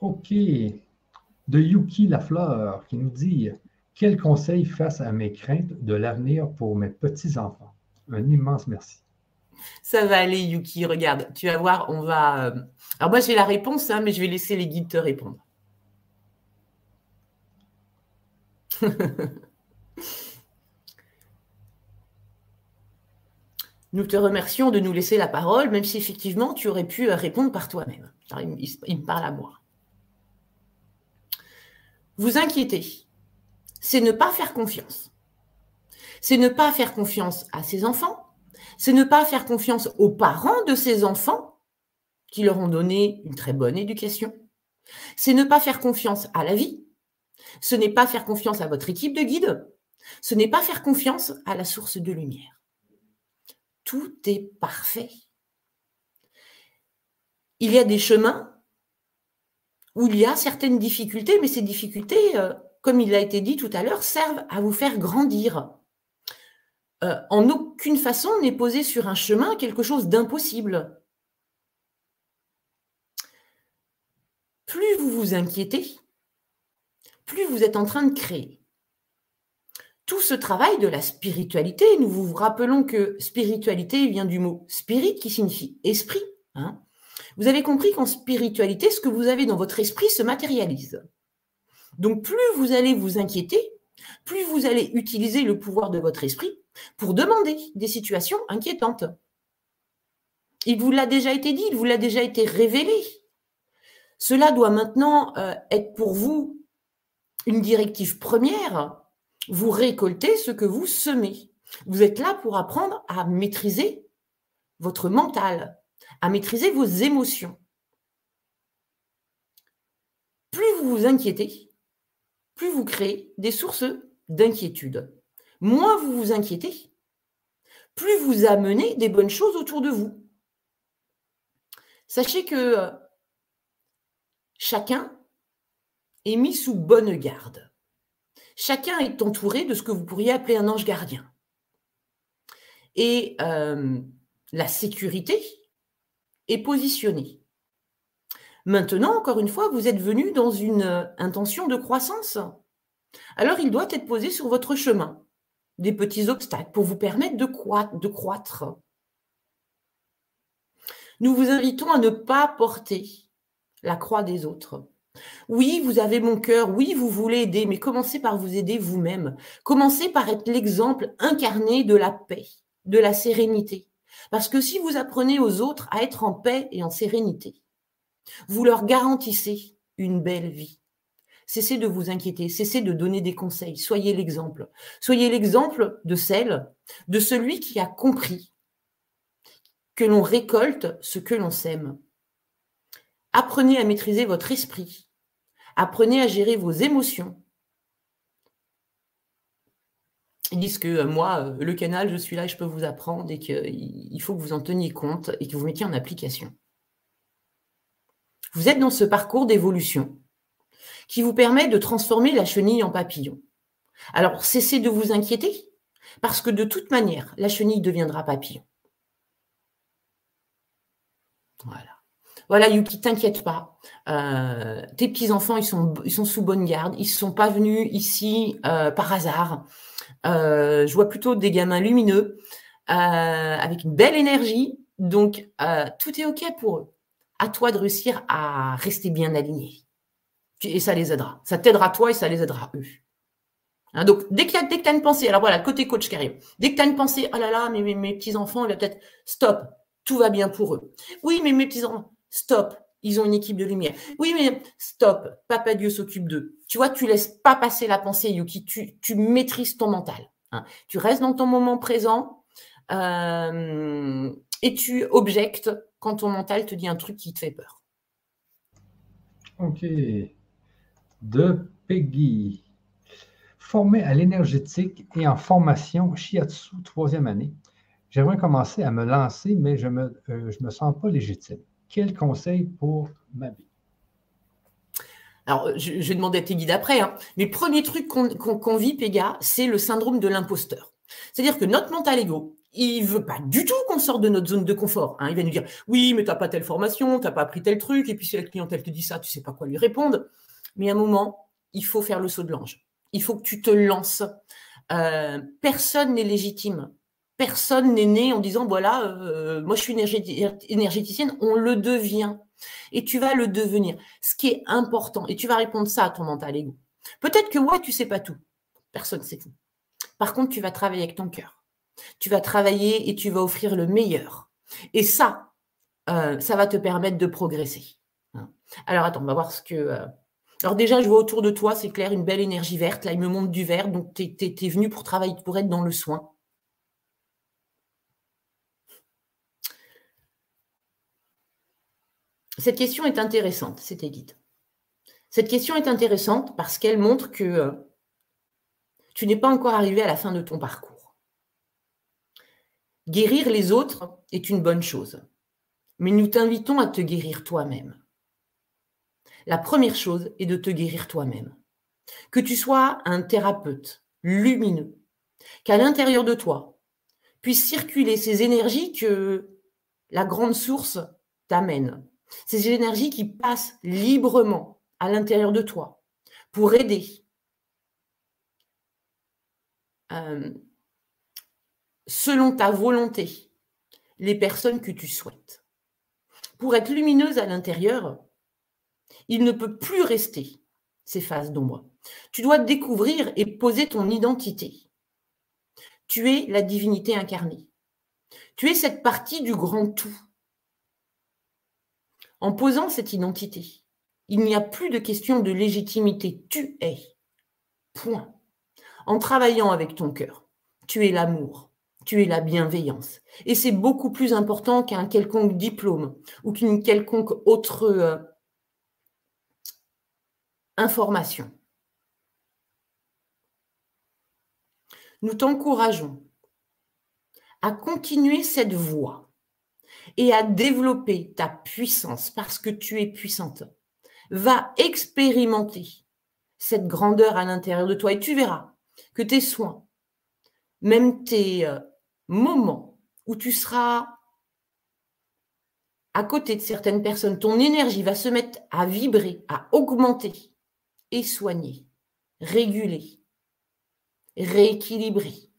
OK. De Yuki Lafleur qui nous dit Quel conseil face à mes craintes de l'avenir pour mes petits-enfants? Un immense merci. Ça va aller, Yuki. Regarde, tu vas voir, on va. Euh, alors, moi, j'ai la réponse, hein, mais je vais laisser les guides te répondre. Nous te remercions de nous laisser la parole, même si effectivement tu aurais pu répondre par toi-même. Il, me parle à moi. Vous inquiétez, c'est ne pas faire confiance. C'est ne pas faire confiance à ses enfants, c'est ne pas faire confiance aux parents de ses enfants qui leur ont donné une très bonne éducation. C'est ne pas faire confiance à la vie. Ce n'est pas faire confiance à votre équipe de guide. Ce n'est pas faire confiance à la source de lumière. Tout est parfait. Il y a des chemins où il y a certaines difficultés, mais ces difficultés, euh, comme il a été dit tout à l'heure, servent à vous faire grandir. Euh, en aucune façon n'est posé sur un chemin quelque chose d'impossible. Plus vous vous inquiétez, plus vous êtes en train de créer. Tout ce travail de la spiritualité, nous vous rappelons que spiritualité vient du mot spirit qui signifie esprit. Hein. vous avez compris qu'en spiritualité, ce que vous avez dans votre esprit se matérialise. Donc plus vous allez vous inquiéter, plus vous allez utiliser le pouvoir de votre esprit pour demander des situations inquiétantes. Il vous l'a déjà été dit, il vous l'a déjà été révélé. Cela doit maintenant euh, être pour vous une directive première. Vous récoltez ce que vous semez. Vous êtes là pour apprendre à maîtriser votre mental, à maîtriser vos émotions. Plus vous vous inquiétez, plus vous créez des sources d'inquiétude. Moins vous vous inquiétez, plus vous amenez des bonnes choses autour de vous. Sachez que euh, chacun est mis sous bonne garde. Chacun est entouré de ce que vous pourriez appeler un ange gardien. Et euh, la sécurité est positionnée. Maintenant, encore une fois, vous êtes venu dans une euh, intention de croissance. Alors, il doit être posé sur votre chemin des petits obstacles pour vous permettre de, de croître. Nous vous invitons à ne pas porter la croix des autres. Oui, vous avez mon cœur, oui, vous voulez aider, mais commencez par vous aider vous-même. Commencez par être l'exemple incarné de la paix, de la sérénité. Parce que si vous apprenez aux autres à être en paix et en sérénité, vous leur garantissez une belle vie. Cessez de vous inquiéter, cessez de donner des conseils, soyez l'exemple. Soyez l'exemple de celle, de celui qui a compris que l'on récolte ce que l'on sème. Apprenez à maîtriser votre esprit. Apprenez à gérer vos émotions. Ils disent que euh, moi, euh, le canal, je suis là je peux vous apprendre et qu'il faut que vous en teniez compte et que vous mettiez en application. Vous êtes dans ce parcours d'évolution qui vous permet de transformer la chenille en papillon. Alors, cessez de vous inquiéter, parce que de toute manière, la chenille deviendra papillon. Voilà. Voilà, Yuki, t'inquiète pas. Euh, tes petits-enfants, ils sont, sous bonne garde. Ils ne sont pas venus ici euh, par hasard. Euh, je vois plutôt des gamins lumineux, avec une belle énergie. Donc, tout est OK pour eux. À toi de réussir à rester bien aligné. Et ça les aidera. Ça t'aidera toi et ça les aidera eux. Hein, donc, dès, que tu as une pensée, alors voilà, côté coach qui arrive, dès que tu as une pensée, oh là là, mais mes, petits-enfants, il va peut-être, stop, tout va bien pour eux. Oui, mais mes petits-enfants, stop, ils ont une équipe de lumière. Oui, mais stop, Papa Dieu s'occupe d'eux. Tu vois, tu laisses pas passer la pensée, Yuki, tu, tu maîtrises ton mental. Hein. Tu restes dans ton moment présent euh, et tu objectes quand ton mental te dit un truc qui te fait peur. Ok. De Peggy. Formé à l'énergétique et en formation Shiatsu troisième année, j'aimerais commencer à me lancer, mais je ne me, euh, je me sens pas légitime. Quel conseil pour ma vie? Alors, je, vais demander à tes guides après, hein. mais le premier truc qu'on vit, Péga, c'est le syndrome de l'imposteur. C'est-à-dire que notre mental ego, il veut pas du tout qu'on sorte de notre zone de confort. Hein. Il va nous dire, oui, mais tu n'as pas telle formation, tu n'as pas appris tel truc, et puis si la clientèle te dit ça, tu sais pas quoi lui répondre. Mais à un moment, il faut faire le saut de l'ange. Il faut que tu te lances. Euh, personne n'est légitime personne n'est né en disant voilà, euh, moi je suis énergéticienne, on le devient. Et tu vas le devenir. Ce qui est important, et tu vas répondre ça à ton mental ego. Peut-être que ouais, tu sais pas tout. Personne ne sait tout. Par contre, tu vas travailler avec ton cœur. Tu vas travailler et tu vas offrir le meilleur. Et ça, euh, ça va te permettre de progresser. Hein. Alors attends, on va voir ce que... Euh, alors déjà, je vois autour de toi, c'est clair, une belle énergie verte. Là, il me montre du vert, donc tu es, venu pour travailler, pour être dans le soin. Cette question est intéressante, c'était Edith. Cette question est intéressante parce qu'elle montre que euh, tu n'es pas encore arrivé à la fin de ton parcours. Guérir les autres est une bonne chose, mais nous t'invitons à te guérir toi-même. La première chose est de te guérir toi-même. Que tu sois un thérapeute lumineux, qu'à l'intérieur de toi puissent circuler ces énergies que la grande source t'amène, ces énergies qui passent librement à l'intérieur de toi pour aider euh, selon ta volonté les personnes que tu souhaites. Pour être lumineuse à l'intérieur, il ne peut plus rester ces phases d'ombre. Tu dois découvrir et poser ton identité. Tu es la divinité incarnée. Tu es cette partie du grand tout. En posant cette identité, il n'y a plus de question de légitimité. Tu es. Point. En travaillant avec ton cœur, tu es l'amour, tu es la bienveillance. Et c'est beaucoup plus important qu'un quelconque diplôme ou qu'une quelconque autre euh, information. Nous t'encourageons à continuer cette voie et à développer ta puissance parce que tu es puissante va expérimenter cette grandeur à l'intérieur de toi et tu verras que tes soins, même tes euh, moments où tu seras à côté de certaines personnes, ton énergie va se mettre à vibrer, à augmenter et soigner, réguler, rééquilibrer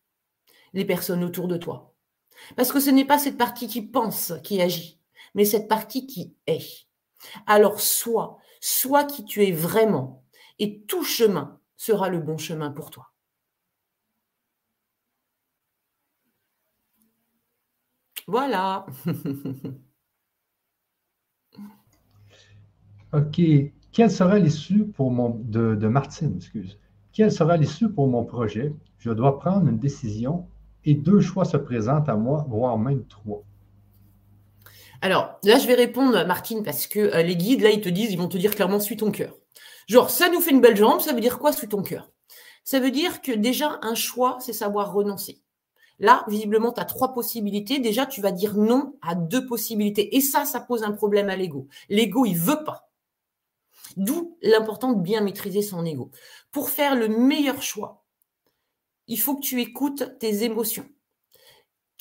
les personnes autour de toi. Parce que ce n'est pas cette partie qui pense qui agit, mais cette partie qui est. Alors sois Sois qui tu es vraiment, et tout chemin sera le bon chemin pour toi. Voilà. OK. Quelle sera l'issue pour mon de, de Martine, excuse. Quelle sera l'issue pour mon projet? Je dois prendre une décision et deux choix se présentent à moi, voire même trois. Alors, là, je vais répondre, Martine, parce que euh, les guides, là, ils te disent, ils vont te dire clairement, suis ton cœur. Genre, ça nous fait une belle jambe, ça veut dire quoi, suis ton cœur? Ça veut dire que déjà, un choix, c'est savoir renoncer. Là, visiblement, tu as trois possibilités. Déjà, tu vas dire non à deux possibilités. Et ça, ça pose un problème à l'ego. L'ego, il veut pas. D'où l'important de bien maîtriser son ego. Pour faire le meilleur choix, il faut que tu écoutes tes émotions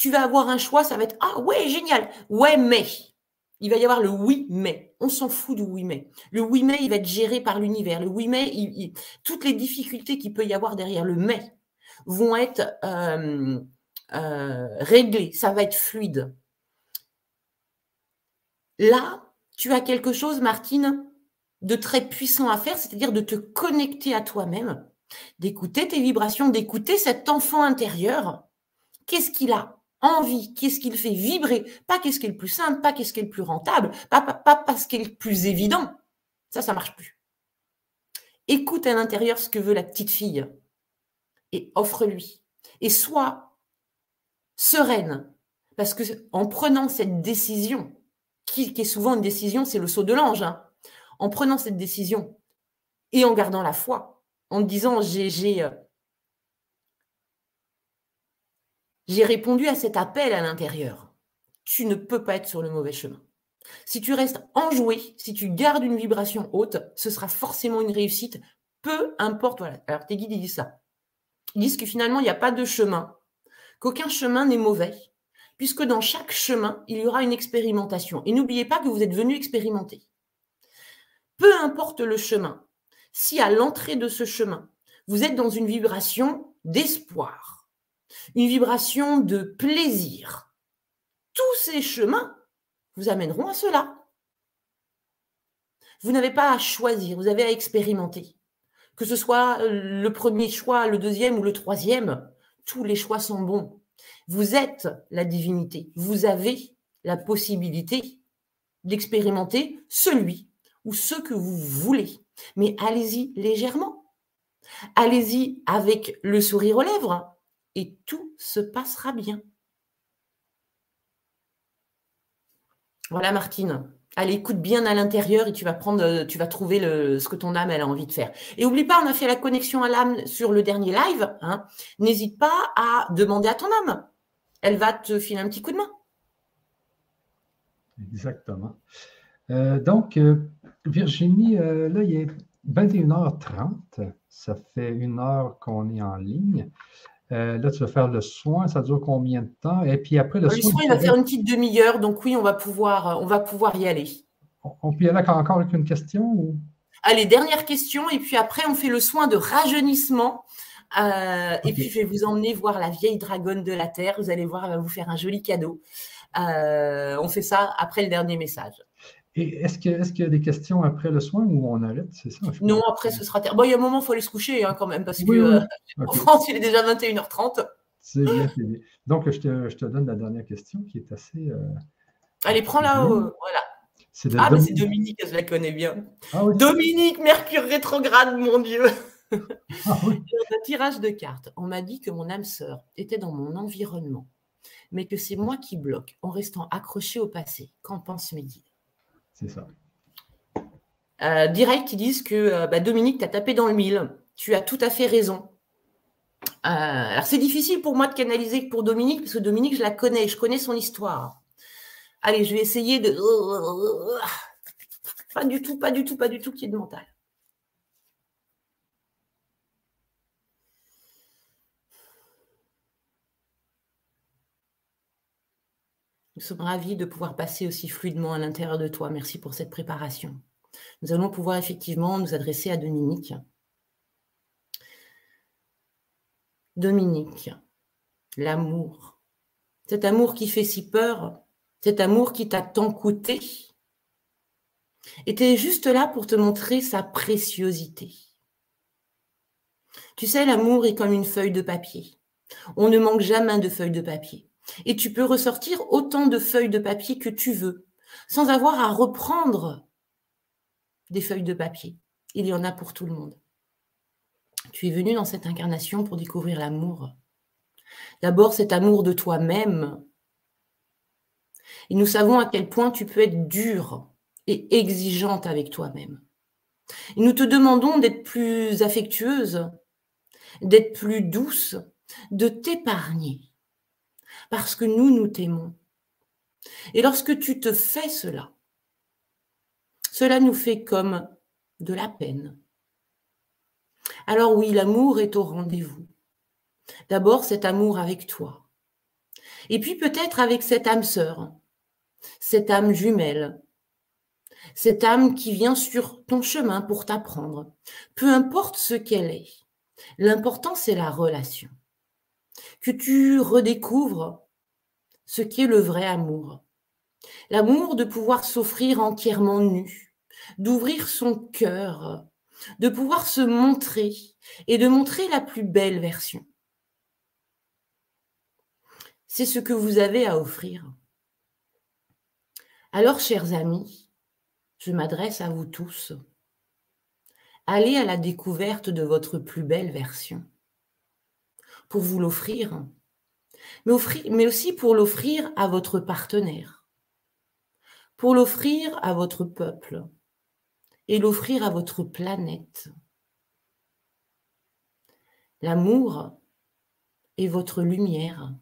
tu vas avoir un choix, ça va être Ah ouais, génial, ouais, mais. Il va y avoir le oui, mais. On s'en fout du oui, mais. Le oui, mais, il va être géré par l'univers. Le oui, mais, toutes les difficultés qu'il peut y avoir derrière le mais vont être euh, euh, réglées. Ça va être fluide. Là, tu as quelque chose, Martine, de très puissant à faire, c'est-à-dire de te connecter à toi-même, d'écouter tes vibrations, d'écouter cet enfant intérieur. Qu'est-ce qu'il a envie, qu'est-ce qu'il fait vibrer, pas qu'est-ce qui est le plus simple, pas qu'est-ce qui est le plus rentable, pas, pas, pas, pas ce qui est le plus évident. Ça, ça marche plus. Écoute à l'intérieur ce que veut la petite fille et offre-lui. Et sois sereine, parce que en prenant cette décision, qui, est souvent une décision, c'est le saut de l'ange, hein, en prenant cette décision et en gardant la foi, en disant j'ai euh, J'ai répondu à cet appel à l'intérieur. Tu ne peux pas être sur le mauvais chemin. Si tu restes enjoué, si tu gardes une vibration haute, ce sera forcément une réussite, peu importe. Voilà. Alors tes guides disent ça. Ils disent que finalement, il n'y a pas de chemin, qu'aucun chemin n'est mauvais, puisque dans chaque chemin, il y aura une expérimentation. Et n'oubliez pas que vous êtes venu expérimenter. Peu importe le chemin, si à l'entrée de ce chemin, vous êtes dans une vibration d'espoir, une vibration de plaisir. Tous ces chemins vous amèneront à cela. Vous n'avez pas à choisir, vous avez à expérimenter. Que ce soit le premier choix, le deuxième ou le troisième, tous les choix sont bons. Vous êtes la divinité. Vous avez la possibilité d'expérimenter celui ou ce que vous voulez. Mais allez-y légèrement. Allez-y avec le sourire aux lèvres et tout se passera bien. Voilà Martine. Allez, écoute bien à l'intérieur et tu vas prendre, euh, tu vas trouver le, ce que ton âme a envie de faire. Et oublie pas, on a fait la connexion à l'âme sur le dernier live. Hein. N'hésite pas à demander à ton âme. Elle va te filer un petit coup de main. Exactement. Euh, donc, euh, Virginie, là, il est 21h30. Ça fait une heure qu'on est en ligne. Euh, là, tu vas faire le soin, ça dure combien de temps? Et puis après, le, soin. Le soin, il va faire une petite demi-heure, donc oui, on va pouvoir, on va pouvoir y aller. On, peut y aller encore avec une question? Allez, dernière question, et puis après, on fait le soin de rajeunissement. Euh, et puis, je vais vous emmener voir la vieille dragonne de la Terre. Vous allez voir, elle va vous faire un joli cadeau. Euh, on fait ça après le dernier message. Et est-ce qu'il est y a des questions après le soin ou on arrête? C'est ça Non, après ce sera terminé. Bon, il y a un moment, il faut aller se coucher hein, quand même, parce que euh, en France, il est déjà 21h30. C'est bien, Donc, je te, je te, donne la dernière question qui est assez. Euh, Allez, prends-la. Voilà. Ah, mais c'est Dominique, je la connais bien. Ah Dominique, Mercure rétrograde, mon Dieu. Ah, oui. Dans un tirage de cartes, on m'a dit que mon âme sœur était dans mon environnement, mais que c'est moi qui bloque en restant accroché au passé. Qu'en pense Mehdi c'est ça. Euh, direct, ils disent que euh, bah, Dominique, tu as tapé dans le mille. Tu as tout à fait raison. Euh, alors, c'est difficile pour moi de canaliser pour Dominique, parce que Dominique, je la connais, je connais son histoire. Allez, je vais essayer de. Pas du tout, pas du tout, pas du tout qui est de mental. Nous sommes ravis de pouvoir passer aussi fluidement à l'intérieur de toi. Merci pour cette préparation. Nous allons pouvoir effectivement nous adresser à Dominique. Dominique, l'amour. Cet amour qui fait si peur, cet amour qui t'a tant coûté, était juste là pour te montrer sa préciosité. Tu sais, l'amour est comme une feuille de papier. On ne manque jamais de feuilles de papier. Et tu peux ressortir autant de feuilles de papier que tu veux, sans avoir à reprendre des feuilles de papier. Il y en a pour tout le monde. Tu es venu dans cette incarnation pour découvrir l'amour. D'abord cet amour de toi-même. Et nous savons à quel point tu peux être dur et exigeante avec toi-même. Et nous te demandons d'être plus affectueuse, d'être plus douce, de t'épargner parce que nous, nous t'aimons. Et lorsque tu te fais cela, cela nous fait comme de la peine. Alors oui, l'amour est au rendez-vous. D'abord cet amour avec toi. Et puis peut-être avec cette âme sœur, cette âme jumelle, cette âme qui vient sur ton chemin pour t'apprendre, peu importe ce qu'elle est. L'important, c'est la relation. Que tu redécouvres ce qu'est le vrai amour. L'amour de pouvoir s'offrir entièrement nu, d'ouvrir son cœur, de pouvoir se montrer et de montrer la plus belle version. C'est ce que vous avez à offrir. Alors, chers amis, je m'adresse à vous tous. Allez à la découverte de votre plus belle version. Pour vous l'offrir, mais, aussi pour l'offrir à votre partenaire, pour l'offrir à votre peuple et l'offrir à votre planète. L'amour est votre lumière.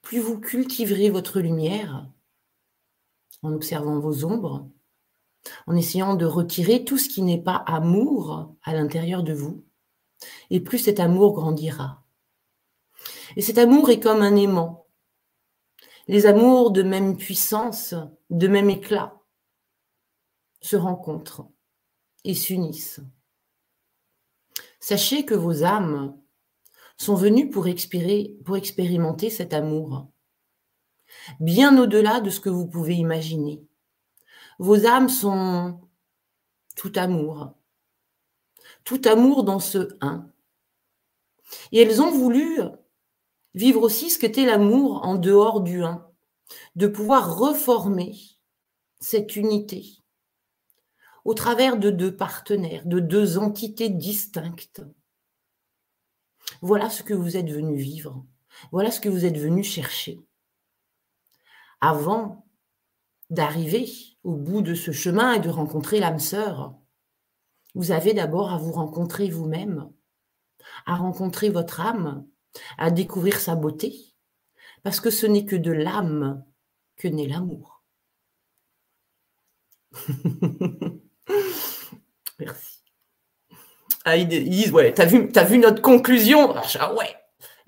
Plus vous cultiverez votre lumière en observant vos ombres, en essayant de retirer tout ce qui n'est pas amour à l'intérieur de vous, et plus cet amour grandira. Et cet amour est comme un aimant. Les amours de même puissance, de même éclat, se rencontrent et s'unissent. Sachez que vos âmes sont venues pour, expérimenter cet amour, bien au-delà de ce que vous pouvez imaginer. Vos âmes sont tout amour, tout amour dans ce un. Et elles ont voulu vivre aussi ce qu'était l'amour en dehors du un, de pouvoir reformer cette unité au travers de deux partenaires, de deux entités distinctes. Voilà ce que vous êtes venu vivre, voilà ce que vous êtes venu chercher. Avant d'arriver au bout de ce chemin et de rencontrer l'âme sœur, vous avez d'abord à vous rencontrer vous-même, à rencontrer votre âme, à découvrir sa beauté, parce que ce n'est que de l'âme que naît l'amour. Merci. Ah, ils disent, ouais, t'as vu, as vu notre conclusion? Ah, Ouais.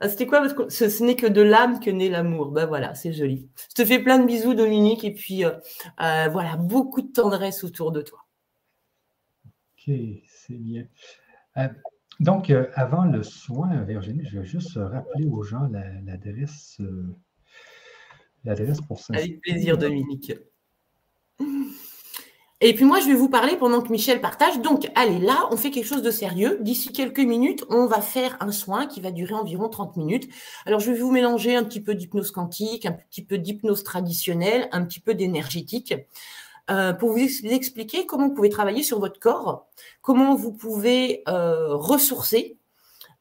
Ah, c'était quoi ce, n'est que de l'âme que naît l'amour. Ben voilà, c'est joli. Je te fais plein de bisous, Dominique, et puis euh, euh, voilà, beaucoup de tendresse autour de toi. Ok, c'est bien. Euh, donc, avant le soin, Virginie, je vais juste rappeler aux gens l'adresse l'adresse pour ça. Avec plaisir, Dominique. Et puis moi, je vais vous parler pendant que Michel partage. Donc, allez, là, on fait quelque chose de sérieux. D'ici quelques minutes, on va faire un soin qui va durer environ 30 minutes. Alors, je vais vous mélanger un petit peu d'hypnose quantique, un petit peu d'hypnose traditionnelle, un petit peu d'énergétique. Euh, pour vous expliquer comment vous pouvez travailler sur votre corps, comment vous pouvez euh, ressourcer.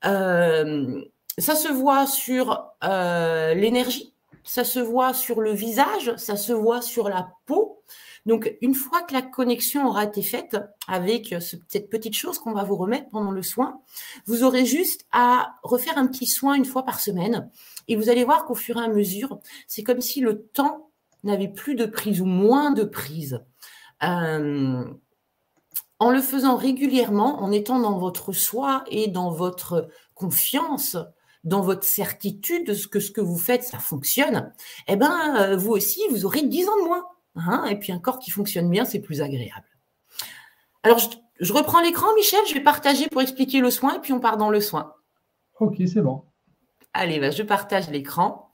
Euh, ça se voit sur l'énergie, ça se voit sur le visage, ça se voit sur la peau. Donc, une fois que la connexion aura été faite avec cette petite chose qu'on va vous remettre pendant le soin, vous aurez juste à refaire un petit soin une fois par semaine. Et vous allez voir qu'au fur et à mesure, c'est comme si le temps n'avait plus de prise ou moins de prise. Euh, en le faisant régulièrement, en étant dans votre soi et dans votre confiance, dans votre certitude de ce que ce que vous faites, ça fonctionne, eh ben, euh, vous aussi, vous aurez 10 ans de moins. Hein, et puis un corps qui fonctionne bien, c'est plus agréable. Alors, je, reprends l'écran, Michel, je vais partager pour expliquer le soin, et puis on part dans le soin. Ok, c'est bon. Allez, bah, je partage l'écran.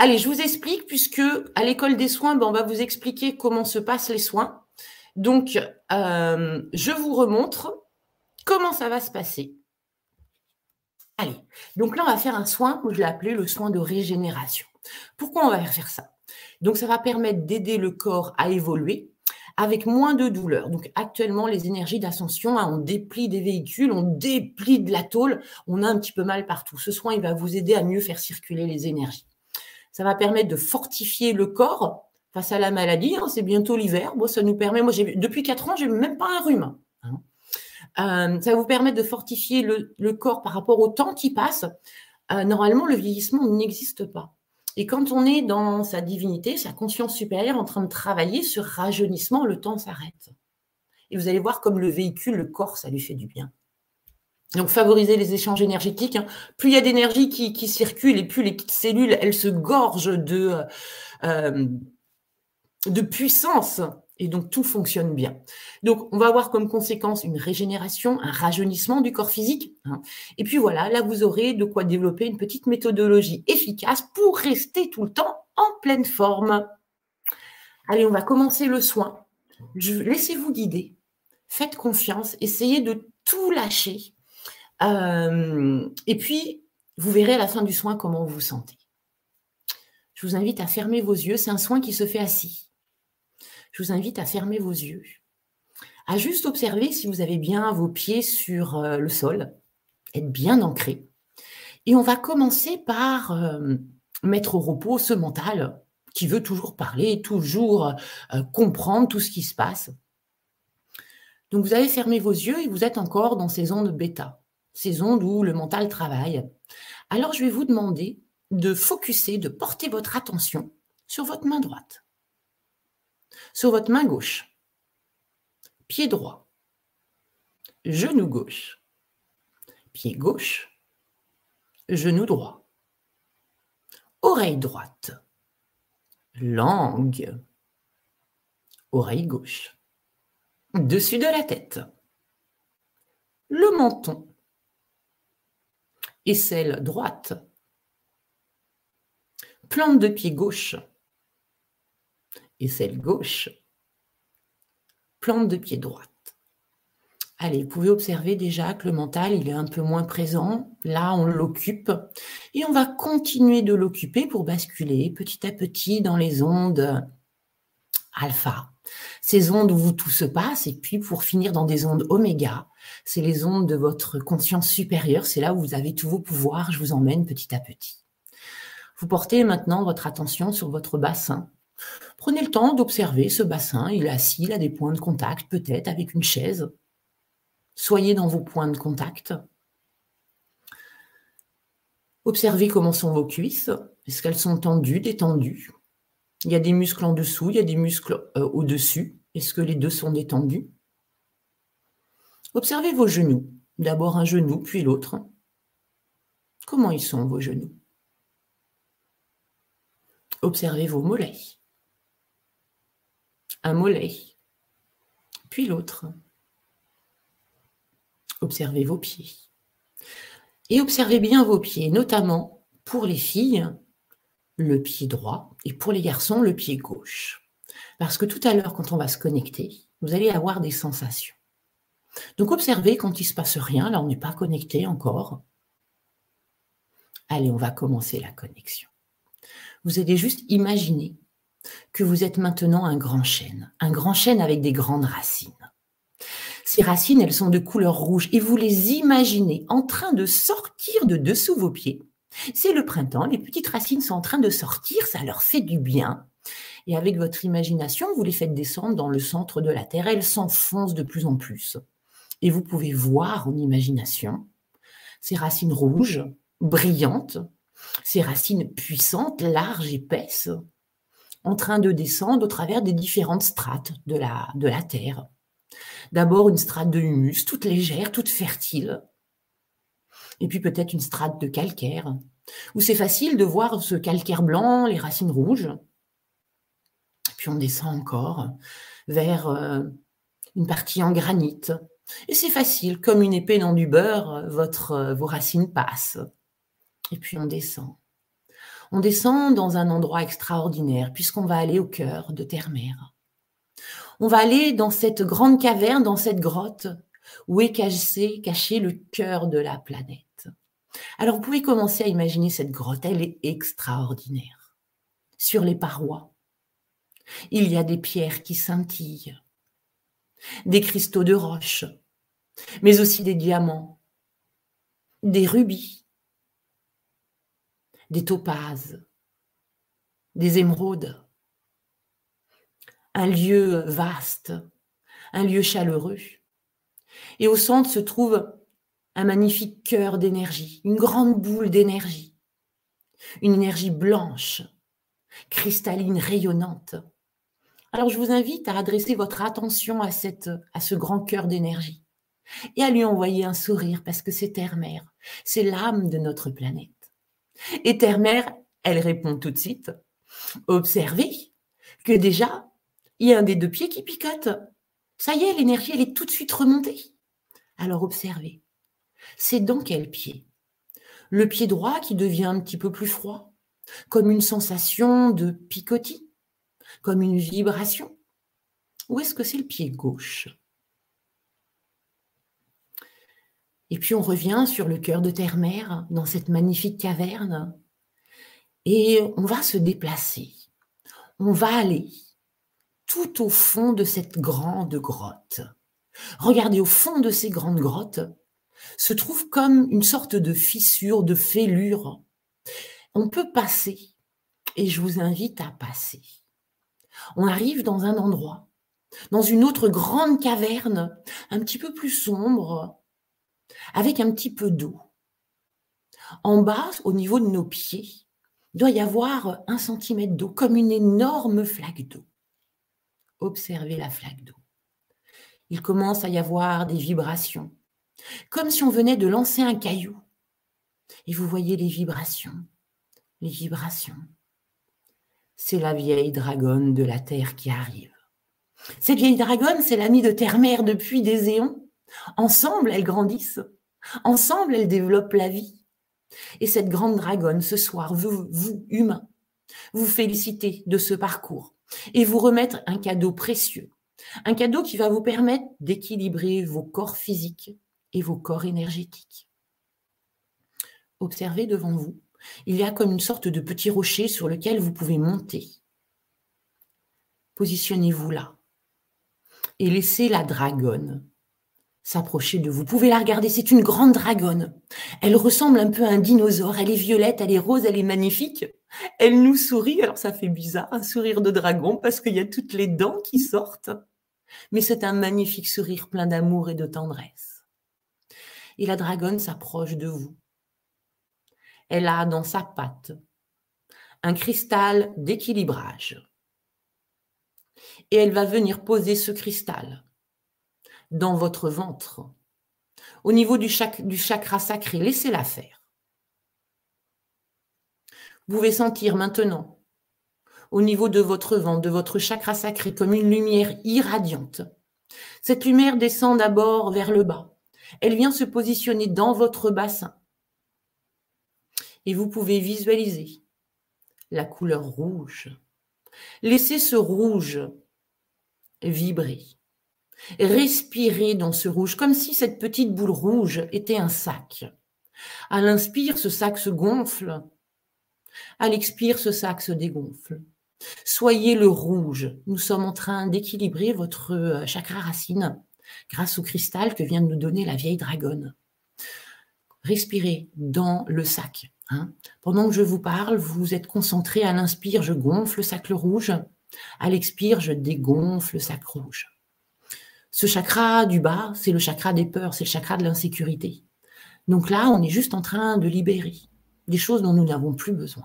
Allez, je vous explique, puisque à l'école des soins, ben, on va vous expliquer comment se passent les soins. Donc, euh, je vous remontre comment ça va se passer. Allez, donc là, on va faire un soin que je l'ai appelé le soin de régénération. Pourquoi on va faire ça? Donc, ça va permettre d'aider le corps à évoluer avec moins de douleur. Donc, actuellement, les énergies d'ascension, hein, on déplie des véhicules, on déplie de la tôle, on a un petit peu mal partout. Ce soin, il va vous aider à mieux faire circuler les énergies. Ça va permettre de fortifier le corps face à la maladie. Hein. c'est bientôt l'hiver. Ça nous permet, moi, depuis 4 ans, j'ai même pas un rhume. Hein. Euh, ça va vous permettre de fortifier le, corps par rapport au temps qui passe. Euh, normalement, le vieillissement n'existe pas. Et quand on est dans sa divinité, sa conscience supérieure en train de travailler sur rajeunissement, le temps s'arrête. Et vous allez voir comme le véhicule, le corps, ça lui fait du bien. Donc favoriser les échanges énergétiques. Hein. Plus il y a d'énergie qui, circule et plus les petites cellules, elles se gorgent de, euh, de puissance et donc, tout fonctionne bien. Donc, on va avoir comme conséquence une régénération, un rajeunissement du corps physique. Hein. Et puis voilà, là, vous aurez de quoi développer une petite méthodologie efficace pour rester tout le temps en pleine forme. Allez, on va commencer le soin. Laissez-vous guider. Faites confiance. Essayez de tout lâcher. Euh, et puis, vous verrez à la fin du soin comment vous vous sentez. Je vous invite à fermer vos yeux. C'est un soin qui se fait assis je vous invite à fermer vos yeux, à juste observer si vous avez bien vos pieds sur euh, le sol, être bien ancré. Et on va commencer par euh, mettre au repos ce mental qui veut toujours parler, toujours comprendre tout ce qui se passe. Donc vous avez fermé vos yeux et vous êtes encore dans ces ondes bêta, ces ondes où le mental travaille. Alors je vais vous demander de focuser, de porter votre attention sur votre main droite sur votre main gauche. Pied droit. Genou gauche. Pied gauche. Genou droit. Oreille droite. Langue. Oreille gauche. Dessus de la tête. Le menton. Aisselle droite. Plante de pied gauche et celle gauche, plante de pied droite. Allez, vous pouvez observer déjà que le mental, il est un peu moins présent. Là, on l'occupe. Et on va continuer de l'occuper pour basculer petit à petit dans les ondes alpha. Ces ondes où tout se passe. Et puis, pour finir dans des ondes oméga, c'est les ondes de votre conscience supérieure. C'est là où vous avez tous vos pouvoirs. Je vous emmène petit à petit. Vous portez maintenant votre attention sur votre bassin. Prenez le temps d'observer ce bassin. Il est assis, il a des points de contact, peut-être avec une chaise. Soyez dans vos points de contact. Observez comment sont vos cuisses. Est-ce qu'elles sont tendues, détendues? Il y a des muscles en dessous, il y a des muscles euh, au-dessus. Est-ce que les deux sont détendus? Observez vos genoux. D'abord un genou, puis l'autre. Comment ils sont, vos genoux? Observez vos mollets. Un mollet, puis l'autre. Observez vos pieds. Et observez bien vos pieds, notamment pour les filles, le pied droit et pour les garçons, le pied gauche. Parce que tout à l'heure, quand on va se connecter, vous allez avoir des sensations. Donc observez quand il ne se passe rien, là on n'est pas connecté encore. Allez, on va commencer la connexion. Vous allez juste imaginer que vous êtes maintenant un grand chêne, un grand chêne avec des grandes racines. Ces racines, elles sont de couleur rouge et vous les imaginez en train de sortir de dessous vos pieds. C'est le printemps, les petites racines sont en train de sortir, ça leur fait du bien. Et avec votre imagination, vous les faites descendre dans le centre de la Terre, elles s'enfoncent de plus en plus. Et vous pouvez voir en imagination ces racines rouges, brillantes, ces racines puissantes, larges, épaisses, en train de descendre au travers des différentes strates de la, de la Terre. D'abord une strate de humus, toute légère, toute fertile. Et puis peut-être une strate de calcaire, où c'est facile de voir ce calcaire blanc, les racines rouges. Puis on descend encore vers euh, une partie en granit. Et c'est facile, comme une épée dans du beurre, votre, euh, vos racines passent. Et puis on descend. On descend dans un endroit extraordinaire, puisqu'on va aller au cœur de Terre-Mère on va aller dans cette grande caverne, dans cette grotte où est caché, caché le cœur de la planète. Alors vous pouvez commencer à imaginer cette grotte, elle est extraordinaire. Sur les parois, il y a des pierres qui scintillent, des cristaux de roche, mais aussi des diamants, des rubis, des topazes, des émeraudes, un lieu vaste, un lieu chaleureux. Et au centre se trouve un magnifique cœur d'énergie, une grande boule d'énergie, une énergie blanche, cristalline, rayonnante. Alors je vous invite à adresser votre attention à, cette, à ce grand cœur d'énergie et à lui envoyer un sourire parce que c'est Terre-Mère, c'est l'âme de notre planète. Et Terre-Mère, elle répond tout de suite, observez que déjà, il y a un des deux pieds qui picote. Ça y est, l'énergie, elle est tout de suite remontée. Alors observez. C'est dans quel pied? Le pied droit qui devient un petit peu plus froid, comme une sensation de picotis, comme une vibration? Ou est-ce que c'est le pied gauche? Et puis on revient sur le cœur de terre-mère, dans cette magnifique caverne, et on va se déplacer. On va aller tout au fond de cette grande grotte. Regardez, au fond de ces grandes grottes se trouve comme une sorte de fissure, de fêlure. On peut passer, et je vous invite à passer. On arrive dans un endroit, dans une autre grande caverne, un petit peu plus sombre, avec un petit peu d'eau. En bas, au niveau de nos pieds, il doit y avoir un centimètre d'eau, comme une énorme flaque d'eau observez la flaque d'eau. Il commence à y avoir des vibrations, comme si on venait de lancer un caillou. Et vous voyez les vibrations, les vibrations. C'est la vieille dragonne de la Terre qui arrive. Cette vieille dragonne, c'est l'amie de Terre-Mère depuis des éons. Ensemble, elles grandissent. Ensemble, elles développent la vie. Et cette grande dragonne, ce soir, vous, vous humains, vous félicitez de ce parcours et vous remettre un cadeau précieux, Un cadeau qui va vous permettre d'équilibrer vos corps physiques et vos corps énergétiques. Observez devant vous. Il y a comme une sorte de petit rocher sur lequel vous pouvez monter. Positionnez-vous là et laissez la dragonne s'approcher de vous. Vous pouvez la regarder, c'est une grande dragonne. Elle ressemble un peu à un dinosaure, elle est violette, elle est rose, elle est magnifique. Elle nous sourit, alors ça fait bizarre, un sourire de dragon parce qu'il y a toutes les dents qui sortent. Mais c'est un magnifique sourire plein d'amour et de tendresse. Et la dragonne s'approche de vous. Elle a dans sa patte un cristal d'équilibrage. Et elle va venir poser ce cristal dans votre ventre. Au niveau du, chakra sacré, laissez-la faire. Vous pouvez sentir maintenant, au niveau de votre ventre, de votre chakra sacré, comme une lumière irradiante. Cette lumière descend d'abord vers le bas. Elle vient se positionner dans votre bassin. Et vous pouvez visualiser la couleur rouge. Laissez ce rouge vibrer. Respirez dans ce rouge, comme si cette petite boule rouge était un sac. À l'inspire, ce sac se gonfle. À l'expire, ce sac se dégonfle. Soyez le rouge. Nous sommes en train d'équilibrer votre euh, chakra racine grâce au cristal que vient de nous donner la vieille dragonne. Respirez dans le sac. Hein. Pendant que je vous parle, vous êtes concentré à l'inspire, je gonfle le sac rouge. À l'expire, je dégonfle le sac rouge. Ce chakra du bas, c'est le chakra des peurs, c'est le chakra de l'insécurité. Donc là, on est juste en train de libérer des choses dont nous n'avons plus besoin.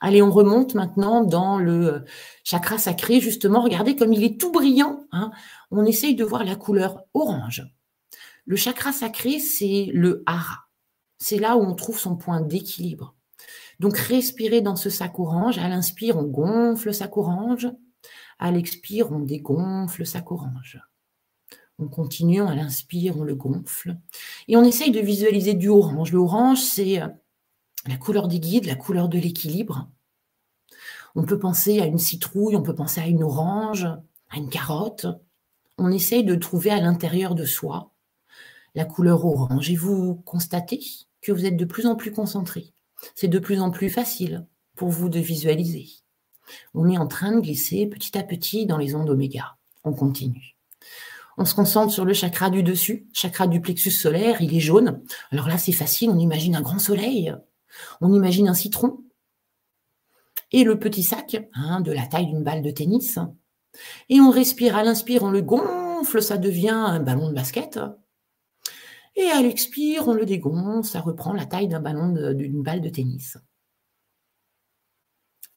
Allez, on remonte maintenant dans le euh, chakra sacré, justement. Regardez comme il est tout brillant. Hein. On essaye de voir la couleur orange. Le chakra sacré, c'est le hara. C'est là où on trouve son point d'équilibre. Donc, respirez dans ce sac orange. À l'inspire, on gonfle le sac orange. À l'expire, on dégonfle le sac orange. On continue, à l'inspire, on le gonfle. Et on essaye de visualiser du orange. Le orange, c'est euh, la couleur des guides, la couleur de l'équilibre. On peut penser à une citrouille, on peut penser à une orange, à une carotte. On essaye de trouver à l'intérieur de soi la couleur orange. Et vous constatez que vous êtes de plus en plus concentré. C'est de plus en plus facile pour vous de visualiser. On est en train de glisser petit à petit dans les ondes oméga. On continue. On se concentre sur le chakra du dessus, chakra du plexus solaire, il est jaune. Alors là, c'est facile, on imagine un grand soleil, on imagine un citron. Et le petit sac, hein, de la taille d'une balle de tennis. Et on respire, à l'inspire, on le gonfle, ça devient un ballon de basket. Et à l'expire, on le dégonfle, ça reprend la taille d'un ballon d'une balle de tennis.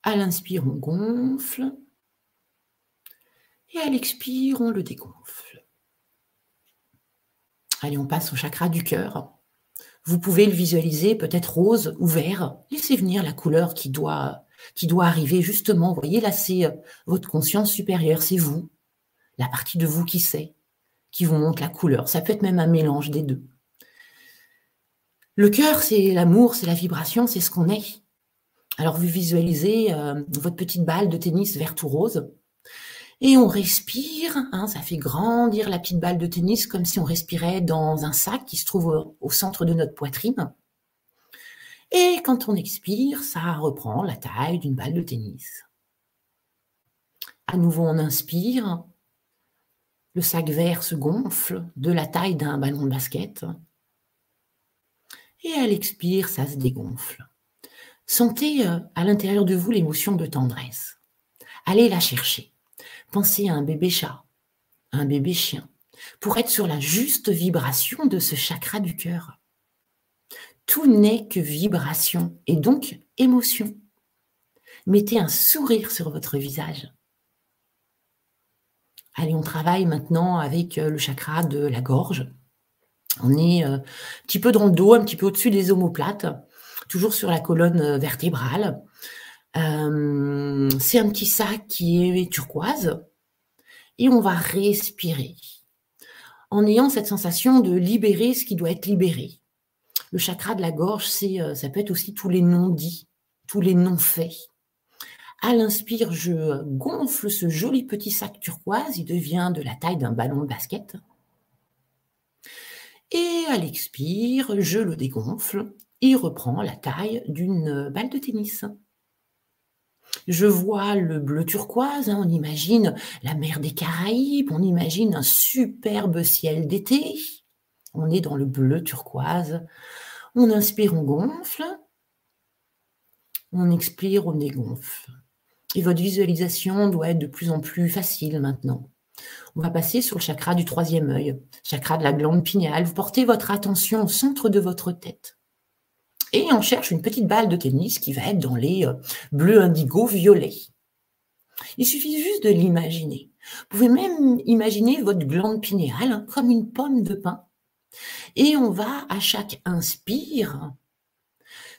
À l'inspire, on gonfle. Et à l'expire, on le dégonfle. Allez, on passe au chakra du cœur. Vous pouvez le visualiser peut-être rose ou vert. Laissez venir la couleur qui doit, arriver justement. Vous voyez, là, c'est euh, votre conscience supérieure, c'est vous, la partie de vous qui sait, qui vous montre la couleur. Ça peut être même un mélange des deux. Le cœur, c'est l'amour, c'est la vibration, c'est ce qu'on est. Alors vous visualisez euh, votre petite balle de tennis verte ou rose. Et on respire, hein, ça fait grandir la petite balle de tennis comme si on respirait dans un sac qui se trouve au, centre de notre poitrine. Et quand on expire, ça reprend la taille d'une balle de tennis. À nouveau, on inspire. Le sac vert se gonfle de la taille d'un ballon de basket. Et à l'expire, ça se dégonfle. Sentez euh, à l'intérieur de vous l'émotion de tendresse. Allez la chercher. Pensez à un bébé chat, à un bébé chien, pour être sur la juste vibration de ce chakra du cœur. Tout n'est que vibration et donc émotion. Mettez un sourire sur votre visage. Allez, on travaille maintenant avec euh, le chakra de la gorge. On est euh, un petit peu dans le dos, un petit peu au-dessus des omoplates toujours sur la colonne euh, vertébrale. Euh, c'est un petit sac qui est turquoise et on va respirer en ayant cette sensation de libérer ce qui doit être libéré. Le chakra de la gorge, c'est, euh, ça peut être aussi tous les non-dits, tous les non-faits. À l'inspire, je gonfle ce joli petit sac turquoise, il devient de la taille d'un ballon de basket. Et à l'expire, je le dégonfle, il reprend la taille d'une balle de tennis. Je vois le bleu turquoise, hein, on imagine la mer des Caraïbes, on imagine un superbe ciel d'été. On est dans le bleu turquoise. On inspire, on gonfle. On expire, on dégonfle. Et votre visualisation doit être de plus en plus facile maintenant. On va passer sur le chakra du troisième œil, chakra de la glande pinéale. Vous portez votre attention au centre de votre tête. Et on cherche une petite balle de tennis qui va être dans les euh, bleus indigo violets. Il suffit juste de l'imaginer. Vous pouvez même imaginer votre glande pinéale hein, comme une pomme de pin. Et on va, à chaque inspire,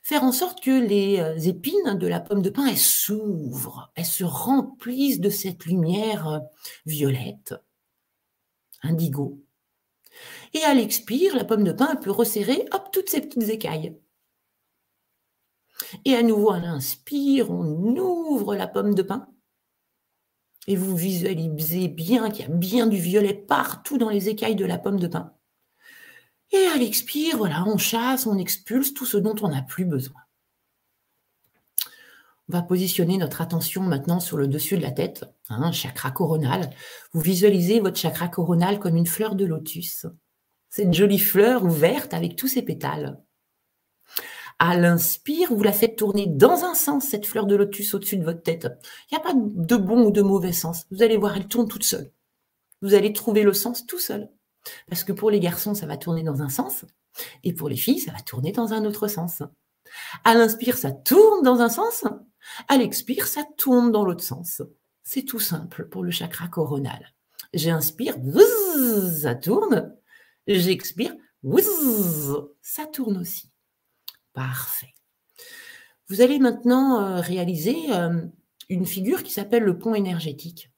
faire en sorte que les euh, épines de la pomme de pin, s'ouvrent, elles se remplissent de cette lumière euh, violette, indigo. Et à l'expire, la pomme de pin peut resserrer, hop, toutes ces petites écailles. Et à nouveau, à l'inspire, on ouvre la pomme de pin. Et vous visualisez bien qu'il y a bien du violet partout dans les écailles de la pomme de pin. Et à l'expire, voilà, on chasse, on expulse tout ce dont on n'a plus besoin. On va positionner notre attention maintenant sur le dessus de la tête, un hein, chakra coronal. Vous visualisez votre chakra coronal comme une fleur de lotus. Cette jolie fleur ouverte avec tous ses pétales. À l'inspire, vous la faites tourner dans un sens, cette fleur de lotus au-dessus de votre tête? Il n'y a pas de bon ou de mauvais sens. Vous allez voir, elle tourne toute seule. Vous allez trouver le sens tout seul. Parce que pour les garçons, ça va tourner dans un sens, et pour les filles, ça va tourner dans un autre sens. À l'inspire, ça tourne dans un sens, à l'expire, ça tourne dans l'autre sens. C'est tout simple pour le chakra coronal. J'inspire, ça tourne. J'expire, ça tourne aussi. Parfait. Vous allez maintenant euh, réaliser euh, une figure qui s'appelle le pont énergétique.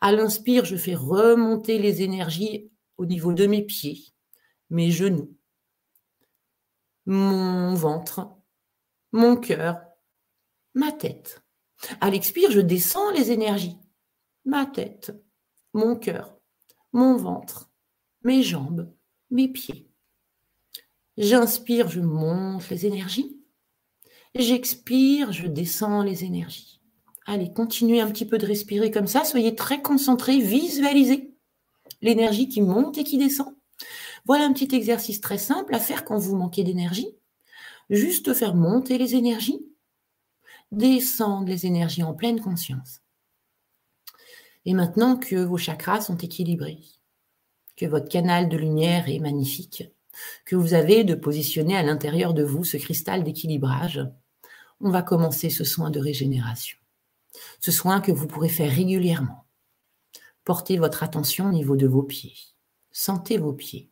À l'inspire, je fais remonter les énergies au niveau de mes pieds, mes genoux, mon ventre, mon cœur, ma tête. À l'expire, je descends les énergies. Ma tête, mon cœur, mon ventre, mes jambes, mes pieds. J'inspire, je monte les énergies. J'expire, je descends les énergies. Allez, continuez un petit peu de respirer comme ça. Soyez très concentrés, visualisez l'énergie qui monte et qui descend. Voilà un petit exercice très simple à faire quand vous manquez d'énergie. Juste faire monter les énergies, descendre les énergies en pleine conscience. Et maintenant que vos chakras sont équilibrés, que votre canal de lumière est magnifique, que vous avez de positionner à l'intérieur de vous ce cristal d'équilibrage, on va commencer ce soin de régénération. Ce soin que vous pourrez faire régulièrement Portez votre attention au niveau de vos pieds. Sentez vos pieds.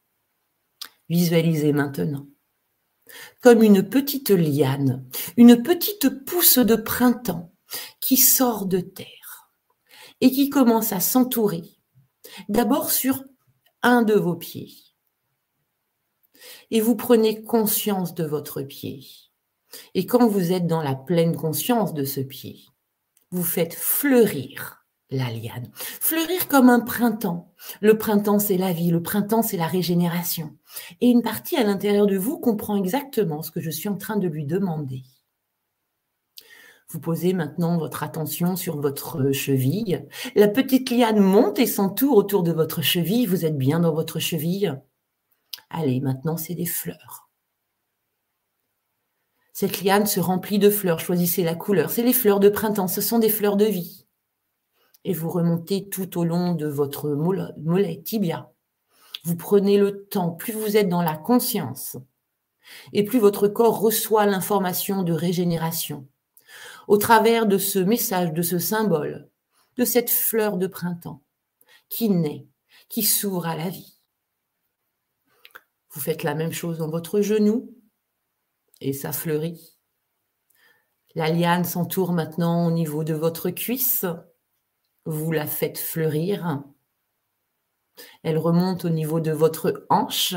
Visualisez maintenant comme une petite liane, une petite pousse de printemps qui sort de terre et qui commence à s'entourer d'abord sur un de vos pieds. Et vous prenez conscience de votre pied. Et quand vous êtes dans la pleine conscience de ce pied, vous faites fleurir la liane. Fleurir comme un printemps. Le printemps, c'est la vie, le printemps, c'est la régénération. Et une partie à l'intérieur de vous comprend exactement ce que je suis en train de lui demander. Vous posez maintenant votre attention sur votre cheville. La petite liane monte et s'entoure autour de votre cheville. Vous êtes bien dans votre cheville. Allez, maintenant, c'est des fleurs. Cette liane se remplit de fleurs. Choisissez la couleur. C'est les fleurs de printemps. Ce sont des fleurs de vie et vous remontez tout au long de votre mollet tibia. Vous prenez le temps, plus vous êtes dans la conscience, et plus votre corps reçoit l'information de régénération au travers de ce message, de ce symbole, de cette fleur de printemps qui naît, qui s'ouvre à la vie. Vous faites la même chose dans votre genou et ça fleurit. La liane s'entoure maintenant au niveau de votre cuisse vous la faites fleurir. Elle remonte au niveau de votre hanche.